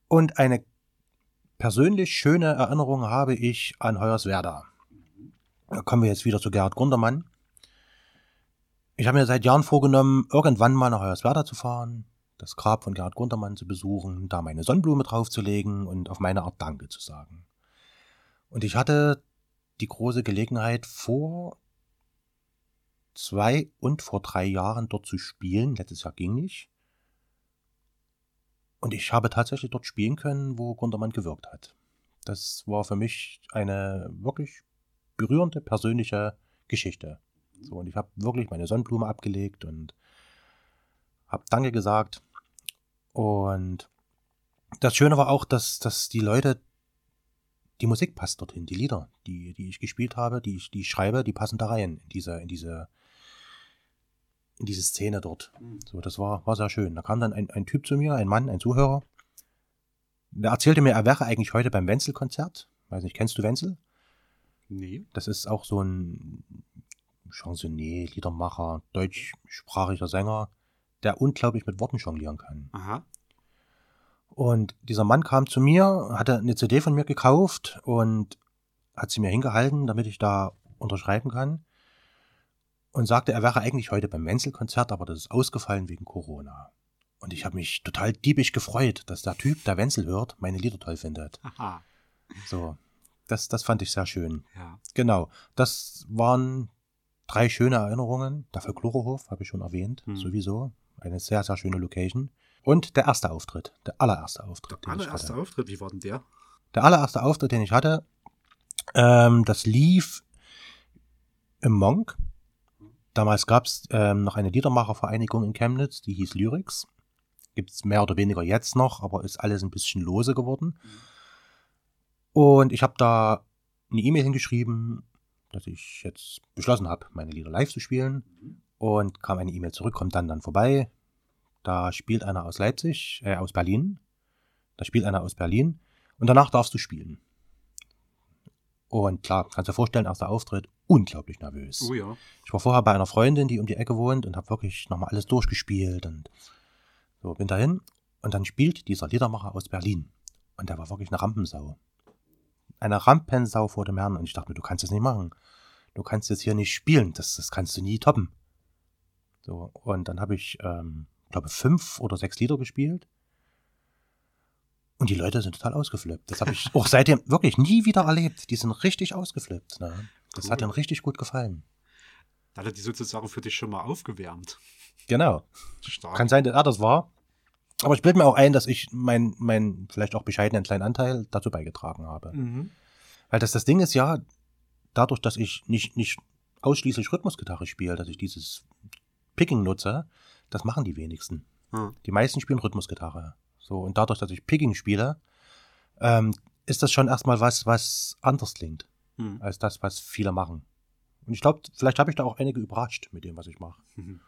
Und eine persönlich schöne Erinnerung habe ich an Hoyerswerda. Da kommen wir jetzt wieder zu Gerhard Gundermann. Ich habe mir seit Jahren vorgenommen, irgendwann mal nach Hoyerswerda zu fahren, das Grab von Gerhard Gundermann zu besuchen, da meine Sonnenblume draufzulegen und auf meine Art Danke zu sagen. Und ich hatte die große Gelegenheit, vor zwei und vor drei Jahren dort zu spielen. Letztes Jahr ging nicht. Und ich habe tatsächlich dort spielen können, wo Gundermann gewirkt hat. Das war für mich eine wirklich berührende persönliche Geschichte. So, und ich habe wirklich meine Sonnenblume abgelegt und habe Danke gesagt. Und das Schöne war auch, dass, dass die Leute die Musik passt dorthin, die Lieder, die, die ich gespielt habe, die ich, die ich schreibe, die passen da rein, in diese, in diese, in diese Szene dort.
Mhm.
So, das war, war sehr schön. Da kam dann ein, ein Typ zu mir, ein Mann, ein Zuhörer. Der erzählte mir, er wäre eigentlich heute beim Wenzel-Konzert. Weiß nicht, kennst du Wenzel?
Nee.
Das ist auch so ein Chansonnier, Liedermacher, deutschsprachiger Sänger, der unglaublich mit Worten jonglieren kann.
Aha.
Und dieser Mann kam zu mir, hatte eine CD von mir gekauft und hat sie mir hingehalten, damit ich da unterschreiben kann. Und sagte, er wäre eigentlich heute beim Wenzel-Konzert, aber das ist ausgefallen wegen Corona. Und ich habe mich total diebisch gefreut, dass der Typ, der Wenzel hört, meine Lieder toll findet.
Aha.
So, das, das fand ich sehr schön.
Ja.
Genau, das waren drei schöne Erinnerungen. Der Folklorehof habe ich schon erwähnt,
Hm.
sowieso. Eine sehr, sehr schöne Location. Und der erste Auftritt, der allererste Auftritt,
Der allererste. Auftritt, wie war denn der?
Der allererste Auftritt, den ich hatte, ähm, das lief im Monk. Damals gab es ähm, noch eine Liedermachervereinigung in Chemnitz, die hieß Lyrics. Gibt es mehr oder weniger jetzt noch, aber ist alles ein bisschen lose geworden. Und ich habe da eine E-Mail hingeschrieben, dass ich jetzt beschlossen habe, meine Lieder live zu spielen. Und kam eine E-Mail zurück, kommt dann dann vorbei. Da spielt einer aus Leipzig, äh, aus Berlin. Da spielt einer aus Berlin. Und danach darfst du spielen. Und klar, kannst dir vorstellen, erster Auftritt, unglaublich nervös.
Oh ja.
Ich war vorher bei einer Freundin, die um die Ecke wohnt und habe wirklich nochmal alles durchgespielt und so bin dahin. Und dann spielt dieser Liedermacher aus Berlin. Und der war wirklich eine Rampensau. Eine Rampensau vor dem Herrn. Und ich dachte mir, du kannst das nicht machen. Du kannst jetzt hier nicht spielen. Das, das kannst du nie toppen. So, und dann habe ich, ähm, glaube fünf oder sechs Lieder gespielt. Und die Leute sind total ausgeflippt. Das habe ich auch seitdem wirklich nie wieder erlebt. Die sind richtig ausgeflippt. Ne? Das
Cool.
hat ihnen richtig gut gefallen.
Da hat er die sozusagen für dich schon mal aufgewärmt.
Genau.
Stark.
Kann sein, dass er das war. Aber ich bilde mir auch ein, dass ich meinen mein vielleicht auch bescheidenen kleinen Anteil dazu beigetragen habe.
Mhm.
Weil das, das Ding ist ja, dadurch, dass ich nicht, nicht ausschließlich Rhythmusgitarre spiele, dass ich dieses Picking nutze, das machen die wenigsten.
Ah.
Die meisten spielen Rhythmusgitarre. So, und dadurch, dass ich Picking spiele, ähm, ist das schon erstmal was, was anders klingt,
Mhm.
als das, was viele machen. Und ich glaube, vielleicht habe ich da auch einige überrascht mit dem, was ich mache.
Mhm.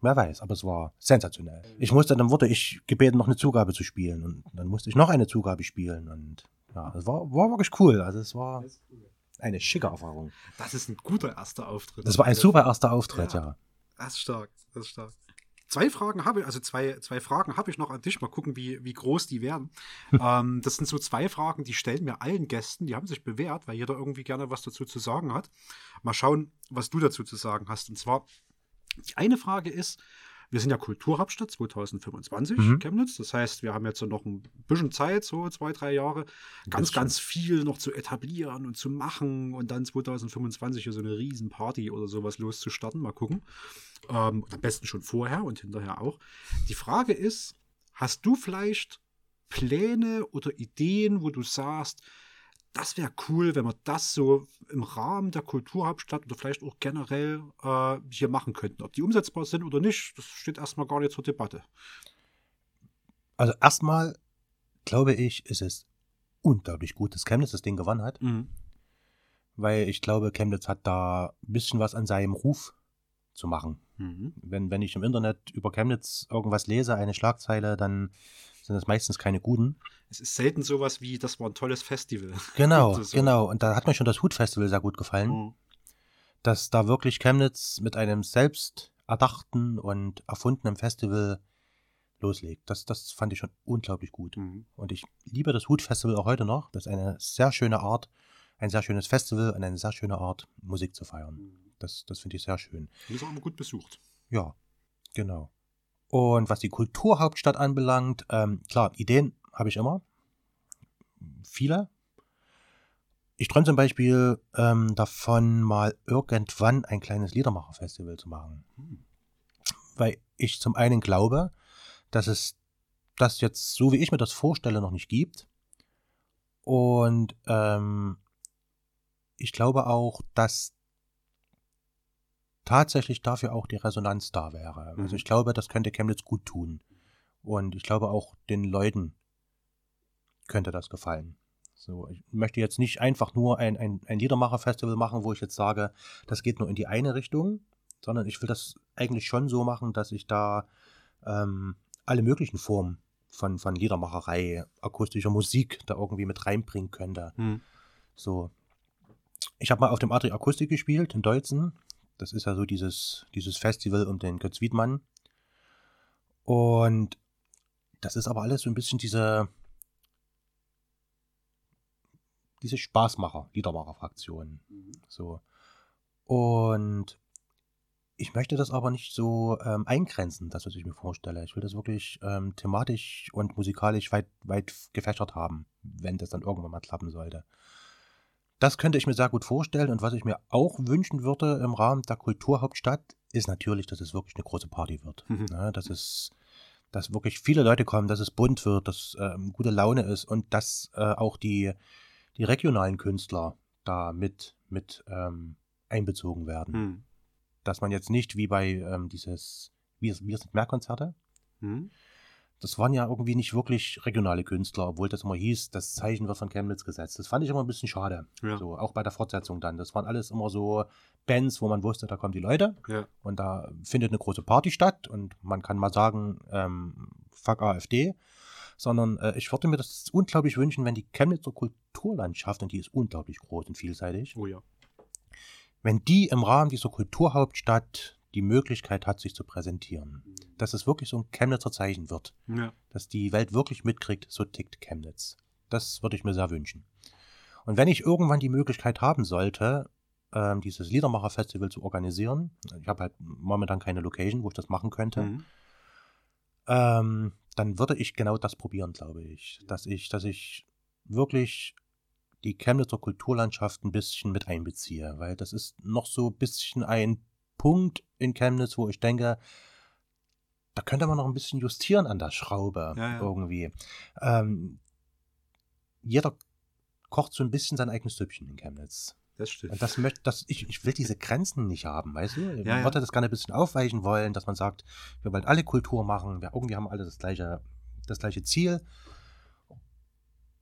Wer weiß, aber es war sensationell. Ich musste, dann wurde ich gebeten, noch eine Zugabe zu spielen. Und dann musste ich noch eine Zugabe spielen. Und ja, es war, war wirklich cool. Also es war eine schicke Erfahrung.
Das ist ein guter erster Auftritt.
Das war ein super erster Auftritt,
Ja.
ja.
Das ist stark, das ist stark. Zwei Fragen habe ich, also zwei, zwei Fragen habe ich noch an dich. Mal gucken, wie, wie groß die werden. ähm, das sind so zwei Fragen, die stellen mir allen Gästen, die haben sich bewährt, weil jeder irgendwie gerne was dazu zu sagen hat. Mal schauen, was du dazu zu sagen hast. Und zwar, die eine Frage ist, wir sind ja Kulturhauptstadt 2025,
Mhm.
Chemnitz. Das heißt, wir haben jetzt noch ein bisschen Zeit, so zwei, drei Jahre, ganz, ganz viel noch zu etablieren und zu machen und dann 2025 hier so eine Riesenparty oder sowas loszustarten. Mal gucken. Ähm, am besten schon vorher und hinterher auch. Die Frage ist, hast du vielleicht Pläne oder Ideen, wo du sagst, das wäre cool, wenn wir das so im Rahmen der Kulturhauptstadt oder vielleicht auch generell äh, hier machen könnten. Ob die umsetzbar sind oder nicht, das steht erstmal gar nicht zur Debatte.
Also erstmal glaube ich, ist es unglaublich gut, dass Chemnitz das Ding gewonnen hat. Weil ich glaube, Chemnitz hat da ein bisschen was an seinem Ruf zu machen.
Mhm.
Wenn, wenn ich im Internet über Chemnitz irgendwas lese, eine Schlagzeile, dann sind das meistens keine guten.
Es ist selten sowas wie, das war ein tolles Festival.
Genau,
So.
genau. Und da hat mir schon das Hutfestival sehr gut gefallen.
Mhm.
dass da wirklich Chemnitz mit einem selbst erdachten und erfundenen Festival loslegt. Das, das fand ich schon unglaublich gut.
Mhm.
Und ich liebe das Hut-Festival auch heute noch. Das ist eine sehr schöne Art, ein sehr schönes Festival und eine sehr schöne Art, Musik zu feiern. Das, das finde ich sehr schön.
Und ist auch immer gut besucht.
Ja, genau. Und was die Kulturhauptstadt anbelangt, ähm, klar, Ideen habe ich immer. Viele. Ich träume zum Beispiel ähm, davon, mal irgendwann ein kleines Liedermacherfestival zu machen. Weil ich zum einen glaube, dass es das jetzt, so wie ich mir das vorstelle, noch nicht gibt. Und ähm, ich glaube auch, dass tatsächlich dafür auch die Resonanz da wäre.
Mhm.
Also ich glaube, das könnte Chemnitz gut tun. Und ich glaube auch den Leuten könnte das gefallen. So, ich möchte jetzt nicht einfach nur ein, ein, ein Liedermacher-Festival machen, wo ich jetzt sage, das geht nur in die eine Richtung, sondern ich will das eigentlich schon so machen, dass ich da ähm, alle möglichen Formen von, von Liedermacherei, akustischer Musik da irgendwie mit reinbringen könnte.
Hm.
So. Ich habe mal auf dem Adri Akustik gespielt in Deutzen. Das ist ja so dieses, dieses Festival um den Götz Wiedmann. Und das ist aber alles so ein bisschen diese, diese Spaßmacher, Liedermacher-Fraktion. So. Und ich möchte das aber nicht so ähm, eingrenzen, das, was ich mir vorstelle. Ich will das wirklich ähm, thematisch und musikalisch weit, weit gefächert haben, wenn das dann irgendwann mal klappen sollte. Das könnte ich mir sehr gut vorstellen und was ich mir auch wünschen würde im Rahmen der Kulturhauptstadt, ist natürlich, dass es wirklich eine große Party wird.
Mhm.
Ne, dass es, dass wirklich viele Leute kommen, dass es bunt wird, dass ähm, gute Laune ist und dass äh, auch die, die regionalen Künstler da mit, mit ähm, einbezogen werden.
Hm.
Dass man jetzt nicht wie bei ähm, dieses Wir, Wir sind mehr Konzerte,
Hm.
Das waren ja irgendwie nicht wirklich regionale Künstler, obwohl das immer hieß, das Zeichen wird von Chemnitz gesetzt. Das fand ich immer ein bisschen schade.
Ja.
So, auch bei der Fortsetzung dann. Das waren alles immer so Bands, wo man wusste, da kommen die Leute
Ja.
und da findet eine große Party statt und man kann mal sagen, ähm, fuck AfD. Sondern äh, ich würde mir das unglaublich wünschen, wenn die Chemnitzer Kulturlandschaft, und die ist unglaublich groß und vielseitig,
Oh ja.
wenn die im Rahmen dieser Kulturhauptstadt die Möglichkeit hat, sich zu präsentieren. Dass es wirklich so ein Chemnitzer Zeichen wird.
Ja.
Dass die Welt wirklich mitkriegt, so tickt Chemnitz. Das würde ich mir sehr wünschen. Und wenn ich irgendwann die Möglichkeit haben sollte, ähm, dieses Liedermacher-Festival zu organisieren, ich habe halt momentan keine Location, wo ich das machen könnte,
Hm.
ähm, dann würde ich genau das probieren, glaube ich. Dass ich, dass ich wirklich die Chemnitzer Kulturlandschaft ein bisschen mit einbeziehe, weil das ist noch so ein bisschen ein Punkt in Chemnitz, wo ich denke, da könnte man noch ein bisschen justieren an der Schraube
Ja, ja.
irgendwie. Ähm, jeder kocht so ein bisschen sein eigenes Süppchen in Chemnitz.
Das stimmt.
Und das möchte, das, ich, ich will diese Grenzen nicht haben, weißt du? Ich
Ja,
würde das gerne ein bisschen aufweichen wollen, dass man sagt, wir wollen alle Kultur machen, wir irgendwie haben alle das gleiche, das gleiche Ziel.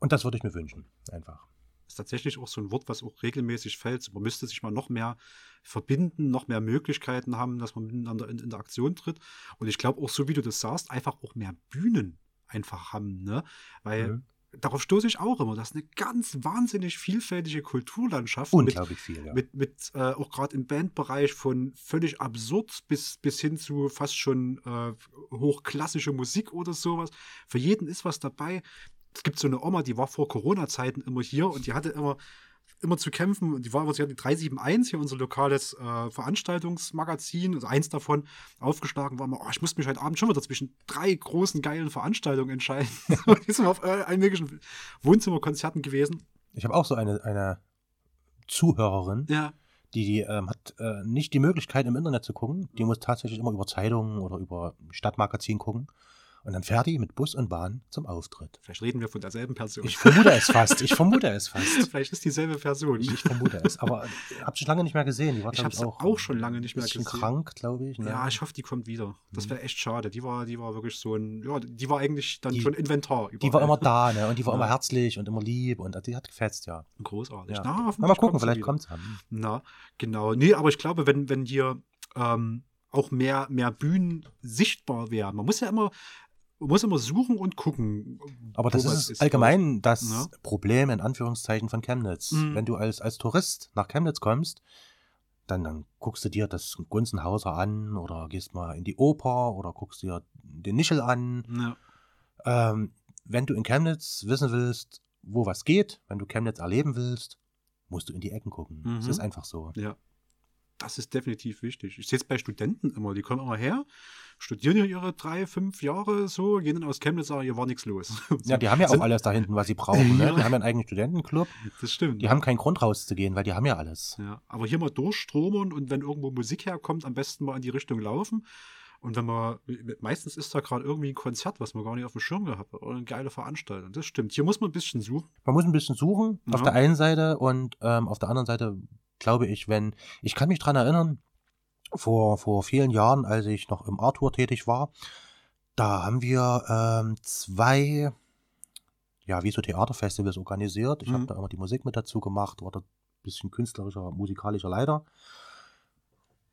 Und das würde ich mir wünschen, einfach.
Ist tatsächlich auch so ein Wort, was auch regelmäßig fällt. Man müsste sich mal noch mehr verbinden, noch mehr Möglichkeiten haben, dass man miteinander in Interaktion tritt. Und ich glaube auch, so wie du das sagst, einfach auch mehr Bühnen einfach haben, ne? Weil
Mhm.
darauf stoße ich auch immer. Das ist eine ganz wahnsinnig vielfältige Kulturlandschaft. mit,
Unglaublich viel, ja.
mit, mit äh, auch gerade im Bandbereich von völlig absurd bis, bis hin zu fast schon äh, hochklassische Musik oder sowas. Für jeden ist was dabei. Es gibt so eine Oma, die war vor Corona-Zeiten immer hier und die hatte immer, immer zu kämpfen. Und die war, sie hat die 371 hier, unser lokales äh, Veranstaltungsmagazin, also eins davon aufgeschlagen war immer, oh, ich muss mich heute Abend schon wieder zwischen drei großen geilen Veranstaltungen entscheiden. die sind auf allen möglichen Wohnzimmerkonzerten gewesen.
Ich habe auch so eine, eine Zuhörerin,
Ja.
die, die ähm, hat äh, nicht die Möglichkeit im Internet zu gucken. Die muss tatsächlich immer über Zeitungen oder über Stadtmagazin gucken. Und dann fährt die mit Bus und Bahn zum Auftritt.
Vielleicht reden wir von derselben Person.
Ich vermute es fast. Ich vermute es fast.
Vielleicht ist dieselbe Person.
Ich, ich vermute es. Aber habe sie lange nicht mehr gesehen. Die war,
Ich habe sie auch schon lange nicht mehr gesehen.
krank, glaube ich. Ne?
Ja, ich hoffe, die kommt wieder. Das
Mhm.
wäre echt schade. Die war, die war wirklich so ein, ja, die war eigentlich dann
Die-
schon Inventar.
die war immer da, ne? Und die war
Ja.
immer herzlich und immer lieb und die hat gefetzt, ja.
Großartig.
ja.
Na,
mal gucken, vielleicht
wieder.
kommt's ja.
Na, genau. Nee, aber ich glaube, wenn, wenn hier ähm, auch mehr, mehr Bühnen sichtbar wären, man muss ja immer, muss immer suchen und gucken.
Aber das
was
ist, allgemein das
Ja.
Problem in Anführungszeichen von Chemnitz.
Mhm.
Wenn du als, als Tourist nach Chemnitz kommst, dann, dann guckst du dir das Gunzenhauser an oder gehst mal in die Oper oder guckst dir den Nischel an.
Ja,
Ähm, wenn du in Chemnitz wissen willst, wo was geht, wenn du Chemnitz erleben willst, musst du in die Ecken gucken. Es
Mhm.
ist einfach so.
ja. Das ist definitiv wichtig. Ich sehe es bei Studenten immer. Die kommen immer her, studieren hier ihre drei, fünf Jahre so, gehen dann aus Chemnitz, sagen, hier war nichts los.
Ja, die haben ja auch alles da hinten, was sie brauchen. Ne?
Ja.
Die haben ja einen eigenen Studentenclub.
Das stimmt.
Die haben keinen Grund rauszugehen, weil die haben ja alles.
Ja, aber hier mal durchstromern und wenn irgendwo Musik herkommt, am besten mal in die Richtung laufen. Und wenn man, meistens ist da gerade irgendwie ein Konzert, was man gar nicht auf dem Schirm gehabt hat, oder eine geile Veranstaltung. Das stimmt. Hier muss man ein bisschen suchen.
Man muss ein bisschen suchen auf
Ja.
der einen Seite und ähm, auf der anderen Seite glaube ich, wenn, ich kann mich dran erinnern, vor, vor vielen Jahren, als ich noch im Arthur tätig war, da haben wir ähm, zwei, ja, wie so Theaterfestivals organisiert. Ich
Mhm.
habe da immer die Musik mit dazu gemacht, war da ein bisschen künstlerischer, musikalischer Leiter.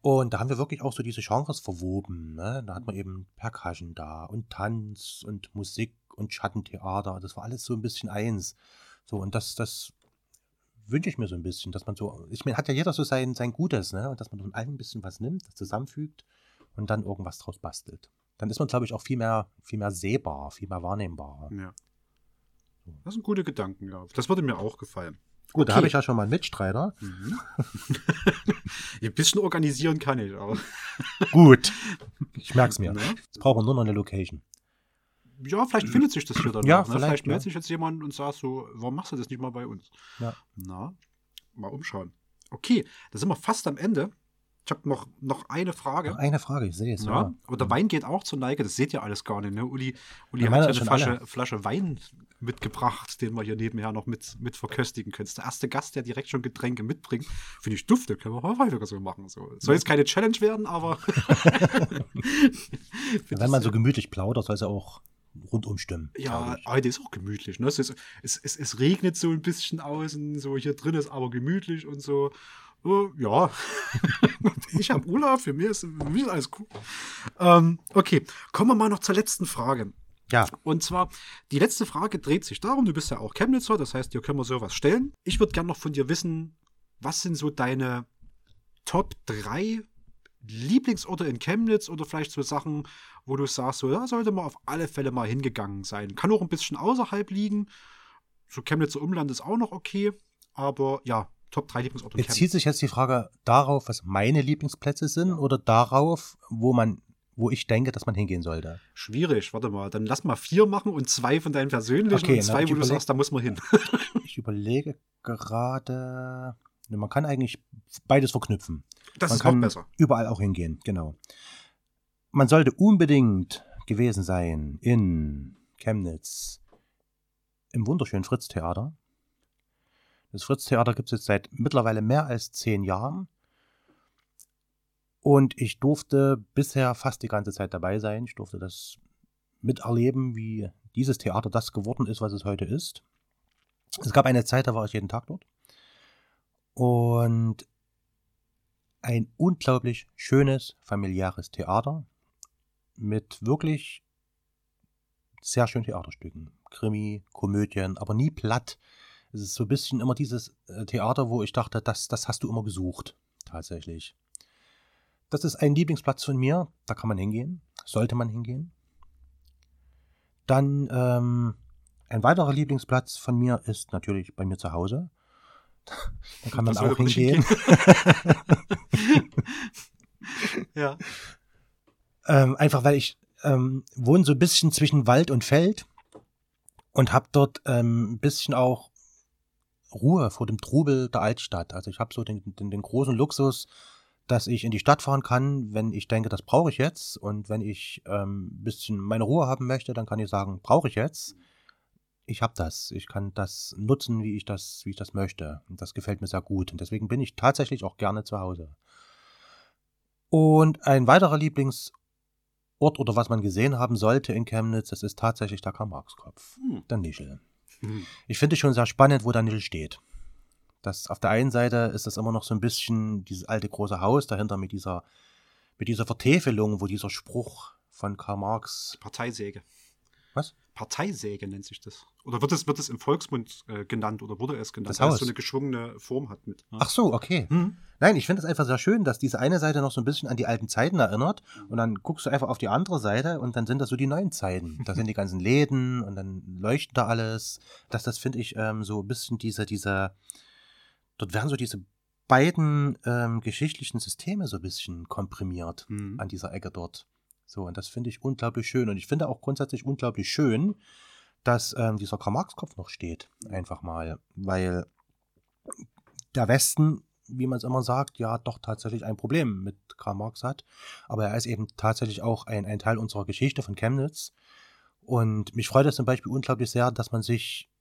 Und da haben wir wirklich auch so diese Genres verwoben. Ne? Da hat man eben Percussion da und Tanz und Musik und Schattentheater. Das war alles so ein bisschen eins. So, und das, das wünsche ich mir so ein bisschen, dass man so, ich meine, hat ja jeder so sein, sein Gutes, ne? Und dass man von allem ein bisschen was nimmt, das zusammenfügt und dann irgendwas draus bastelt. Dann ist man, glaube ich, auch viel mehr, viel mehr sehbar, viel mehr wahrnehmbar.
Ja. Das sind gute Gedanken, ja. Das würde mir auch gefallen.
Gut,
Okay.
da habe ich ja schon mal einen Mitstreiter.
Mhm. Ein bisschen organisieren kann ich auch.
Gut. Ich merke es mir.
Ne?
Jetzt brauchen wir nur noch eine Location.
Ja, vielleicht findet sich das hier dann.
Ja,
noch, ne?
vielleicht,
vielleicht meldet
ja.
sich jetzt jemand und sagt so, warum machst du das nicht mal bei uns?
Ja.
Na, mal umschauen. Okay, da sind wir fast am Ende. Ich habe noch, noch eine Frage.
Noch eine Frage, ich sehe es.
Ja,
Ja.
aber der Wein geht auch zur Neige, das seht ihr alles gar nicht. Ne? Uli, Uli
Ja,
hat ja eine Flasche,
alle.
Flasche Wein mitgebracht, den wir hier nebenher noch mit, mit verköstigen können. Das ist der erste Gast, der direkt schon Getränke mitbringt. Finde ich dufte, können wir auch häufiger so machen. So. Soll jetzt keine Challenge werden, aber.
Wenn man so gemütlich plaudert, soll es ja auch rundum stimmen.
Ja,
ich.
heute ist auch gemütlich. Ne? Es, ist, es, es, es regnet so ein bisschen außen, so hier drin ist aber gemütlich und so. Äh, ja, ich habe Urlaub, für mich ist, für mich ist alles cool. Ähm, okay, kommen wir mal noch zur letzten Frage.
Ja,
Und zwar, die letzte Frage dreht sich darum, du bist ja auch Chemnitzer, das heißt, dir können wir sowas stellen. Ich würde gerne noch von dir wissen, was sind so deine Top 3 Lieblingsorte in Chemnitz oder vielleicht so Sachen, wo du sagst, so, da sollte man auf alle Fälle mal hingegangen sein. Kann auch ein bisschen außerhalb liegen. So Chemnitzer Umland ist auch noch okay, aber ja, Top 3 Lieblingsorte in
jetzt zieht sich jetzt die Frage darauf, was meine Lieblingsplätze sind oder darauf, wo man, wo ich denke, dass man hingehen sollte.
Schwierig, warte mal, dann lass mal vier machen und zwei von deinen persönlichen
Okay,
und
na,
zwei,
ich
wo du sagst, da muss man hin.
Ich überlege gerade, ne, man kann eigentlich beides verknüpfen.
Das
man
ist
kann
besser.
überall auch hingehen, genau. Man sollte unbedingt gewesen sein in Chemnitz im wunderschönen Fritz-Theater. Das Fritz-Theater gibt es jetzt seit mittlerweile mehr als zehn Jahren. Und ich durfte bisher fast die ganze Zeit dabei sein. Ich durfte das miterleben, wie dieses Theater das geworden ist, was es heute ist. Es gab eine Zeit, da war ich jeden Tag dort. Und ein unglaublich schönes, familiäres Theater mit wirklich sehr schönen Theaterstücken. Krimi, Komödien, aber nie platt. Es ist so ein bisschen immer dieses äh, Theater, wo ich dachte, das, das hast du immer gesucht, tatsächlich. Das ist ein Lieblingsplatz von mir, da kann man hingehen, sollte man hingehen. Dann ähm, ein weiterer Lieblingsplatz von mir ist natürlich bei mir zu Hause. Da kann man
Das
auch hingehen.
ja.
Ähm, einfach weil ich ähm, wohne so ein bisschen zwischen Wald und Feld und habe dort ähm, ein bisschen auch Ruhe vor dem Trubel der Altstadt. Also ich habe so den, den, den großen Luxus, dass ich in die Stadt fahren kann, wenn ich denke, das brauche ich jetzt. Und wenn ich ähm, ein bisschen meine Ruhe haben möchte, dann kann ich sagen, brauche ich jetzt. Ich habe das. Ich kann das nutzen, wie ich das, wie ich das möchte. Und das gefällt mir sehr gut. Und deswegen bin ich tatsächlich auch gerne zu Hause. Und ein weiterer Lieblingsort oder was man gesehen haben sollte in Chemnitz, das ist tatsächlich der Karl-Marx-Kopf,
Hm.
der Nischel.
Hm.
Ich finde es schon sehr spannend, wo der Nischel steht. Das, auf der einen Seite ist das immer noch so ein bisschen dieses alte große Haus dahinter mit dieser, mit dieser Vertäfelung, wo dieser Spruch von Karl Marx.
Parteisäge.
Was?
Parteisäge nennt sich das. Oder wird es, wird es im Volksmund äh, genannt oder wurde es genannt?
Das
weil es so eine geschwungene Form hat mit. ne?
Ach so, okay.
Hm.
Nein, ich finde es einfach sehr schön, dass diese eine Seite noch so ein bisschen an die alten Zeiten erinnert und dann guckst du einfach auf die andere Seite und dann sind das so die neuen Zeiten. Da sind die ganzen Läden und dann leuchtet da alles. Das, das finde ich ähm, so ein bisschen diese, diese, dort werden so diese beiden ähm, geschichtlichen Systeme so ein bisschen komprimiert
Hm.
an dieser Ecke dort. So, und das finde ich unglaublich schön. Und ich finde auch grundsätzlich unglaublich schön, dass ähm, dieser Karl-Marx-Kopf noch steht. Einfach mal. Weil der Westen, wie man es immer sagt, ja doch tatsächlich ein Problem mit Karl Marx hat. Aber er ist eben tatsächlich auch ein, ein Teil unserer Geschichte von Chemnitz. Und mich freut es zum Beispiel unglaublich sehr, dass man sich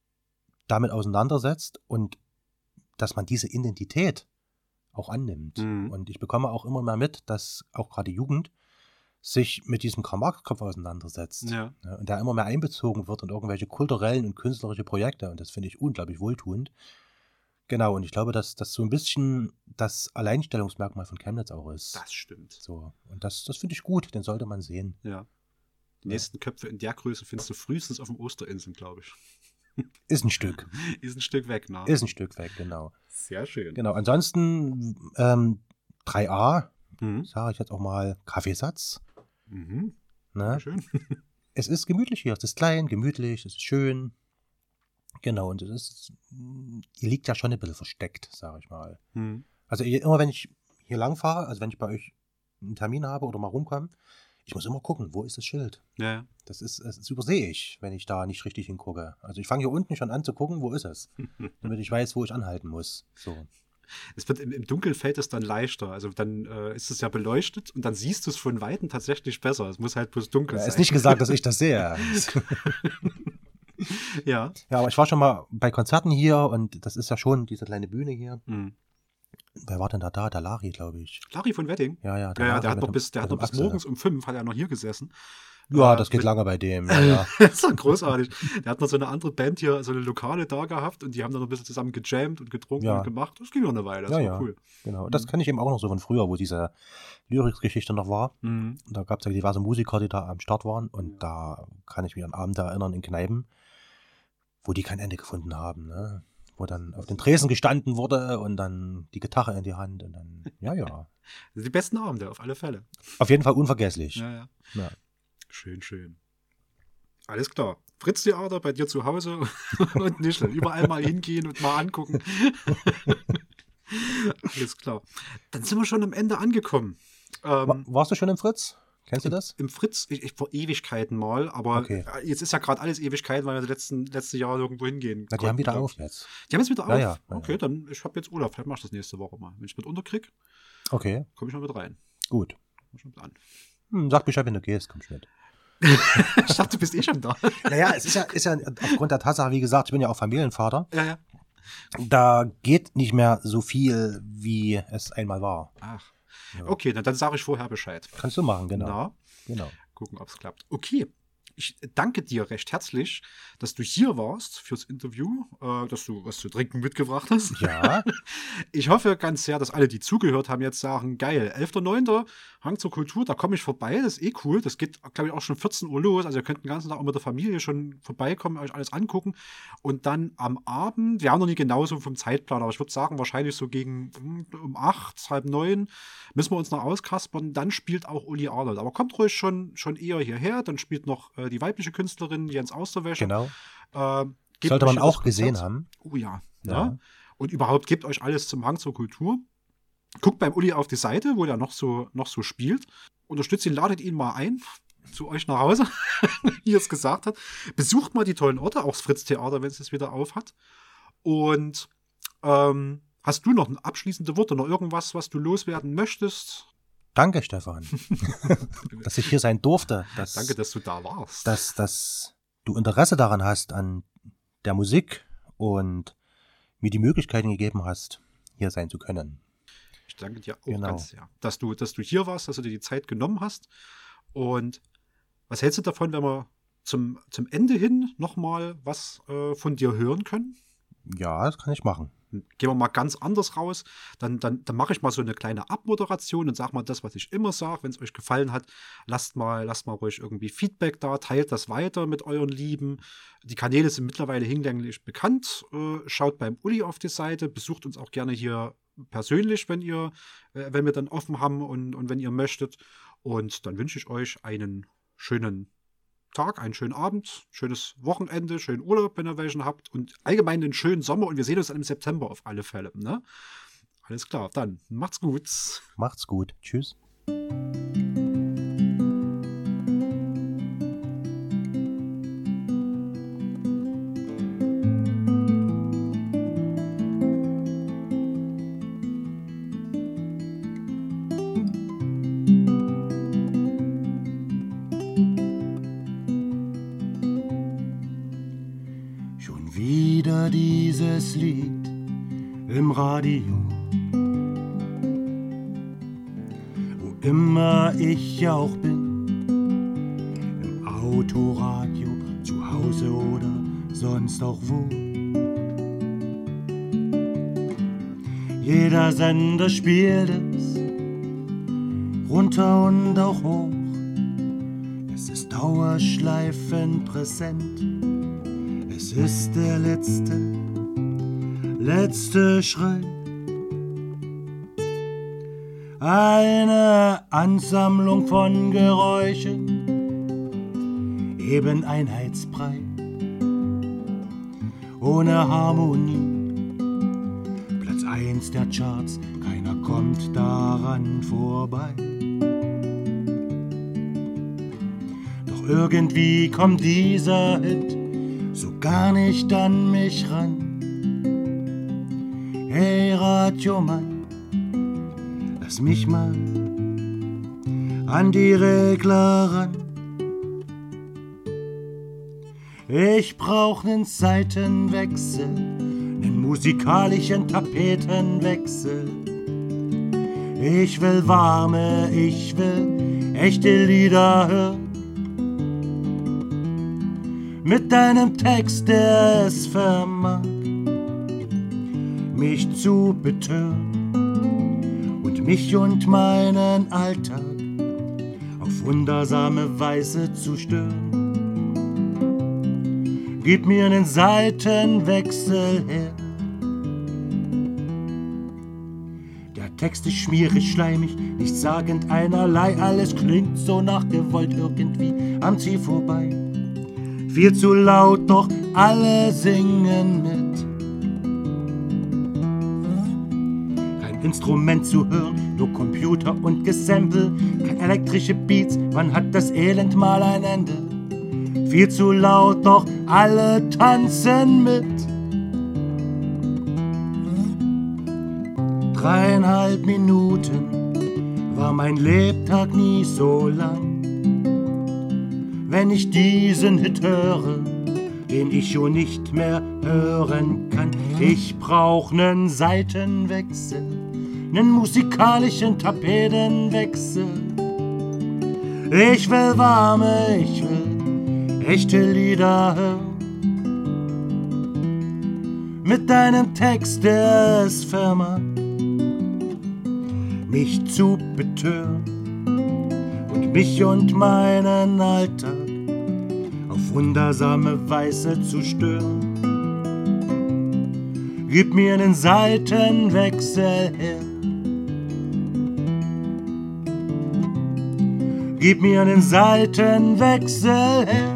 damit auseinandersetzt und dass man diese Identität auch annimmt.
Mhm.
Und ich bekomme auch immer mehr mit, dass auch gerade Jugend sich mit diesem Karl-Marx-Kopf auseinandersetzt.
Ja.
Ja, und der immer mehr einbezogen wird in irgendwelche kulturellen und künstlerische Projekte. Und das finde ich unglaublich wohltuend. Genau, und ich glaube, dass das so ein bisschen das Alleinstellungsmerkmal von Chemnitz auch ist.
Das stimmt.
So, und das, das finde ich gut, den sollte man sehen.
Ja. Die
Ja.
nächsten Köpfe in der Größe findest du frühestens auf dem Osterinseln, glaube ich.
Ist ein Stück.
Ist ein Stück weg, ne?
Ist ein Stück weg, genau.
Sehr schön.
Genau, ansonsten ähm, 3a,
Mhm.
sage ich jetzt auch mal, Kaffeesatz.
Mhm.
Ne?
Schön.
Es ist gemütlich hier, es ist klein, gemütlich, es ist schön. Genau, und es ist, ihr liegt ja schon ein bisschen versteckt, sage ich mal.
Mhm.
Also immer wenn ich hier lang fahre, also wenn ich bei euch einen Termin habe oder mal rumkomme, ich muss immer gucken, wo ist das Schild?
Ja, ja.
Das ist, das übersehe ich, wenn ich da nicht richtig hingucke. Also ich fange hier unten schon an zu gucken, wo ist es? Damit ich weiß, wo ich anhalten muss. So.
Es wird im, im Dunkeln fällt es dann leichter. Also dann äh, ist es ja beleuchtet und dann siehst du es von Weitem tatsächlich besser. Es muss halt bloß dunkel
Ja,
sein.
ist nicht gesagt, dass ich das sehe.
ja.
ja, aber ich war schon mal bei Konzerten hier und das ist ja schon diese kleine Bühne hier.
Mhm.
Wer war denn da da? Der Lari, glaube ich.
Larry von Wedding.
Ja, ja,
Ja, ja,
Lari
der hat noch bis, der hat noch bis morgens um fünf hat er noch hier gesessen.
Ja,
Äh,
das geht
mit-
lange bei dem. Ja, ja.
das ist doch großartig. Der hat noch so eine andere Band hier, so eine Lokale da gehabt und die haben dann noch ein bisschen zusammen gejammt und getrunken
Ja.
und gemacht. Das ging noch eine Weile. Das
Ja,
war
ja.
cool.
Genau. Das kenne ich eben auch noch so von früher, wo diese Lyrics-Geschichte noch war.
Mhm.
Da gab es ja diverse Musiker, die da am Start waren. Und da kann ich mich an Abende erinnern in Kneipen, wo die kein Ende gefunden haben. Ne? Wo dann auf den Tresen gestanden wurde und dann die Gitarre in die Hand. Und dann, ja, ja.
Das sind die besten Abende, auf alle Fälle.
Auf jeden Fall unvergesslich.
Ja, ja.
Ja.
Schön, schön. Alles klar. Fritz Theater bei dir zu Hause und Nischel. Überall mal hingehen und mal angucken. Alles klar. Dann sind wir schon am Ende angekommen. Ähm,
Warst du schon im Fritz? Kennst du das?
Im Fritz, ich, ich vor Ewigkeiten mal, aber
Okay.
äh, jetzt ist ja gerade alles Ewigkeiten, weil wir das letzten, letzte Jahr irgendwo hingehen.
Na, die haben wieder auf jetzt.
Die haben jetzt wieder auf?
Ja, ja, ja,
okay, dann ich habe jetzt Urlaub. Vielleicht mach ich das nächste Woche mal. Wenn ich mit unterkrieg,
Okay,
komme ich mal mit rein.
gut.
Komm schon mit an.
Hm, sag Bescheid, wenn du gehst, komm ich mit.
ich dachte, du bist eh schon da.
Naja, es ist ja, ist ja aufgrund der Tatsache, wie gesagt, ich bin ja auch Familienvater.
ja, ja.
Da geht nicht mehr so viel, wie es einmal war.
Ach.
Ja.
Okay, dann, dann sage ich vorher Bescheid.
Kannst du machen, genau.
Na,
genau.
gucken, ob es klappt. Okay. Ich danke dir recht herzlich, dass du hier warst fürs Interview, äh, dass du was zu trinken mitgebracht hast.
Ja,
Ich hoffe ganz sehr, dass alle, die zugehört haben, jetzt sagen, geil, 11.09. Hang zur Kultur, da komme ich vorbei, das ist eh cool. Das geht, glaube ich, auch schon 14 Uhr los. Also ihr könnt den ganzen Tag auch mit der Familie schon vorbeikommen, euch alles angucken. Und dann am Abend, wir haben noch nie genauso vom Zeitplan, aber ich würde sagen, wahrscheinlich so gegen hm, um 8, halb 9 müssen wir uns noch auskaspern. Dann spielt auch Uli Arnold. Aber kommt ruhig schon, schon eher hierher. Dann spielt noch äh, die weibliche Künstlerin Jens Austerwäsche.
genau.
Äh,
Sollte man auch gesehen haben.
Oh ja.
Ja.
ja. Und überhaupt gebt euch alles zum Hang zur Kultur. Guckt beim Uli auf die Seite, wo der noch so, noch so spielt. Unterstützt ihn, ladet ihn mal ein zu euch nach Hause, wie er es gesagt hat. Besucht mal die tollen Orte, auch das Fritz-Theater, wenn es es wieder auf hat. Und ähm, hast du noch ein abschließende Wort oder irgendwas, was du loswerden möchtest?
Danke, Stefan, dass ich hier sein durfte. Dass,
Danke, dass du da warst.
dass, dass du Interesse daran hast an der Musik und mir die Möglichkeiten gegeben hast, hier sein zu können.
Ich danke dir auch
Genau.
ganz sehr, dass du, dass du hier warst, dass du dir die Zeit genommen hast. Und was hältst du davon, wenn wir zum, zum Ende hin nochmal was äh, von dir hören können?
Ja, das kann ich machen.
Gehen wir mal ganz anders raus. Dann, dann, dann mache ich mal so eine kleine Abmoderation und sag mal das, was ich immer sage. Wenn es euch gefallen hat, lasst mal, lasst mal ruhig irgendwie Feedback da, teilt das weiter mit euren Lieben. Die Kanäle sind mittlerweile hinlänglich bekannt. Äh, schaut beim Uli auf die Seite, besucht uns auch gerne hier persönlich, wenn ihr, äh, wenn wir dann offen haben und, und wenn ihr möchtet. Und dann wünsche ich euch einen schönen Tag, einen schönen Abend, schönes Wochenende, schönen Urlaub, wenn ihr welchen habt und allgemein einen schönen Sommer und wir sehen uns dann im September auf alle Fälle. Ne? Alles klar, dann macht's gut.
Macht's gut. Tschüss.
Radio. Wo immer ich auch bin, im Autoradio, zu Hause oder sonst auch wo.
Jeder Sender spielt es, runter und auch hoch. Es ist dauerschleifend präsent. Es ist der letzte, letzte Schrei. Eine Ansammlung von Geräuschen, eben einheitsbrei, ohne Harmonie. Platz 1 der Charts, keiner kommt daran vorbei. Doch irgendwie kommt dieser Hit so gar nicht an mich ran. Radiomann, lass mich mal an die Regler ran. Ich brauch nen Seitenwechsel, nen musikalischen Tapetenwechsel. Ich will warme, ich will echte Lieder hören. Mit deinem Text, der es vermag, mich zu betören und mich und meinen Alltag auf wundersame Weise zu stören. Gib mir einen Seitenwechsel her. Der Text ist schmierig, schleimig, nichtssagend einerlei. Alles klingt so nachgewollt irgendwie am Ziel vorbei. Viel zu laut, doch alle singen mit. Instrument zu hören, nur Computer und Gesample. Kein elektrische Beats, wann hat das Elend mal ein Ende? Viel zu laut, doch alle tanzen mit. Dreieinhalb Minuten war mein Lebtag nie so lang. Wenn ich diesen Hit höre, den ich schon nicht mehr hören kann. Ich brauch nen Seitenwechsel, nen musikalischen Tapetenwechsel. Ich will warme, ich will echte Lieder hören. Mit deinem Text, der es vermag, mich zu betören und mich und meinen Alltag auf wundersame Weise zu stören. Gib mir einen Seitenwechsel her. Gib mir einen Seitenwechsel her.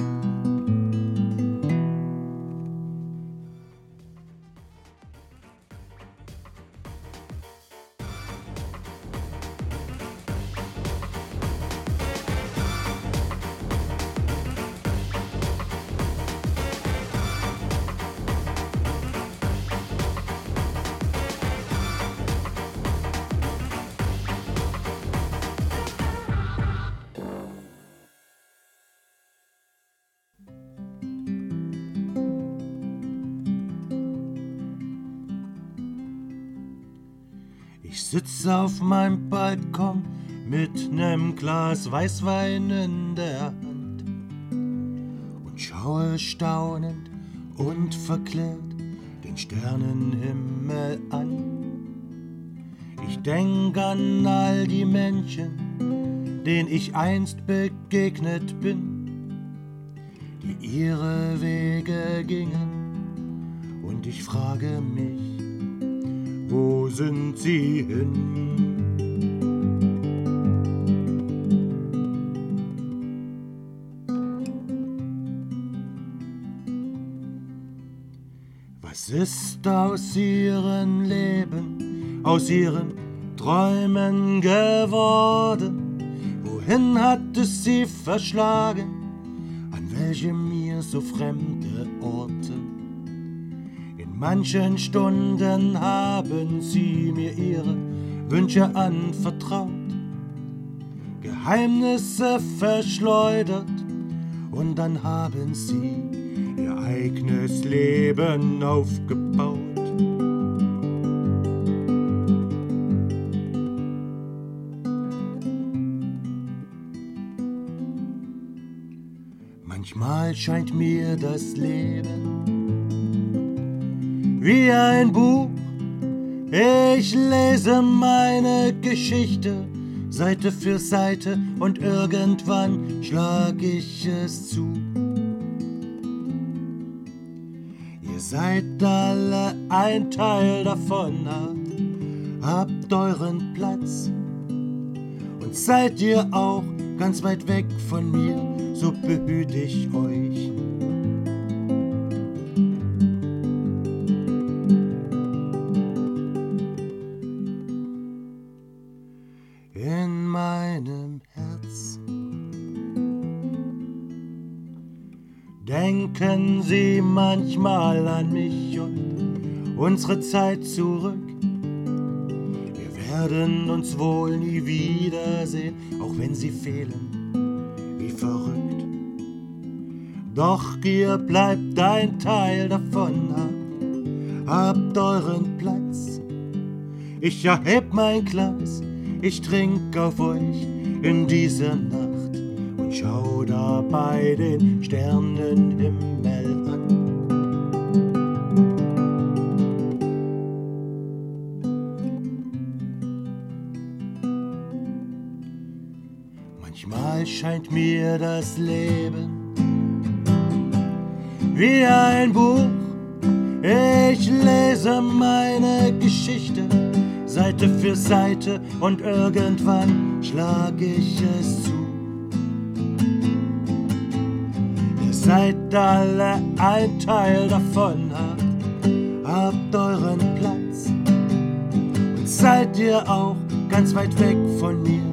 Sitz auf meinem Balkon mit nem Glas Weißwein in der Hand und schaue staunend und verklärt den Sternenhimmel an. Ich denk an all die Menschen, denen ich einst begegnet bin, die ihre Wege gingen und ich frage mich, wo sind sie hin? Was ist aus ihrem Leben, aus ihren Träumen geworden? Wohin hat es sie verschlagen? An welche mir so? In manchen Stunden haben sie mir ihre Wünsche anvertraut, Geheimnisse verschleudert und dann haben sie ihr eigenes Leben aufgebaut. Manchmal scheint mir das Leben wie ein Buch, Ich lese meine Geschichte Seite für Seite und irgendwann schlag ich es zu. Ihr seid alle ein Teil davon, habt euren Platz und seid ihr auch ganz weit weg von mir, so behüte ich euch. Unsere Zeit zurück. Wir werden uns wohl nie wiedersehen, auch wenn Sie fehlen, wie verrückt. Doch ihr bleibt ein Teil davon, habt euren Platz. Ich erheb mein Glas, ich trink auf euch in dieser Nacht und schau dabei den Sternenhimmel scheint mir das Leben wie ein Buch. Ich lese meine Geschichte Seite für Seite und irgendwann schlag ich es zu. Ihr seid alle ein Teil davon, habt euren Platz und seid ihr auch ganz weit weg von mir,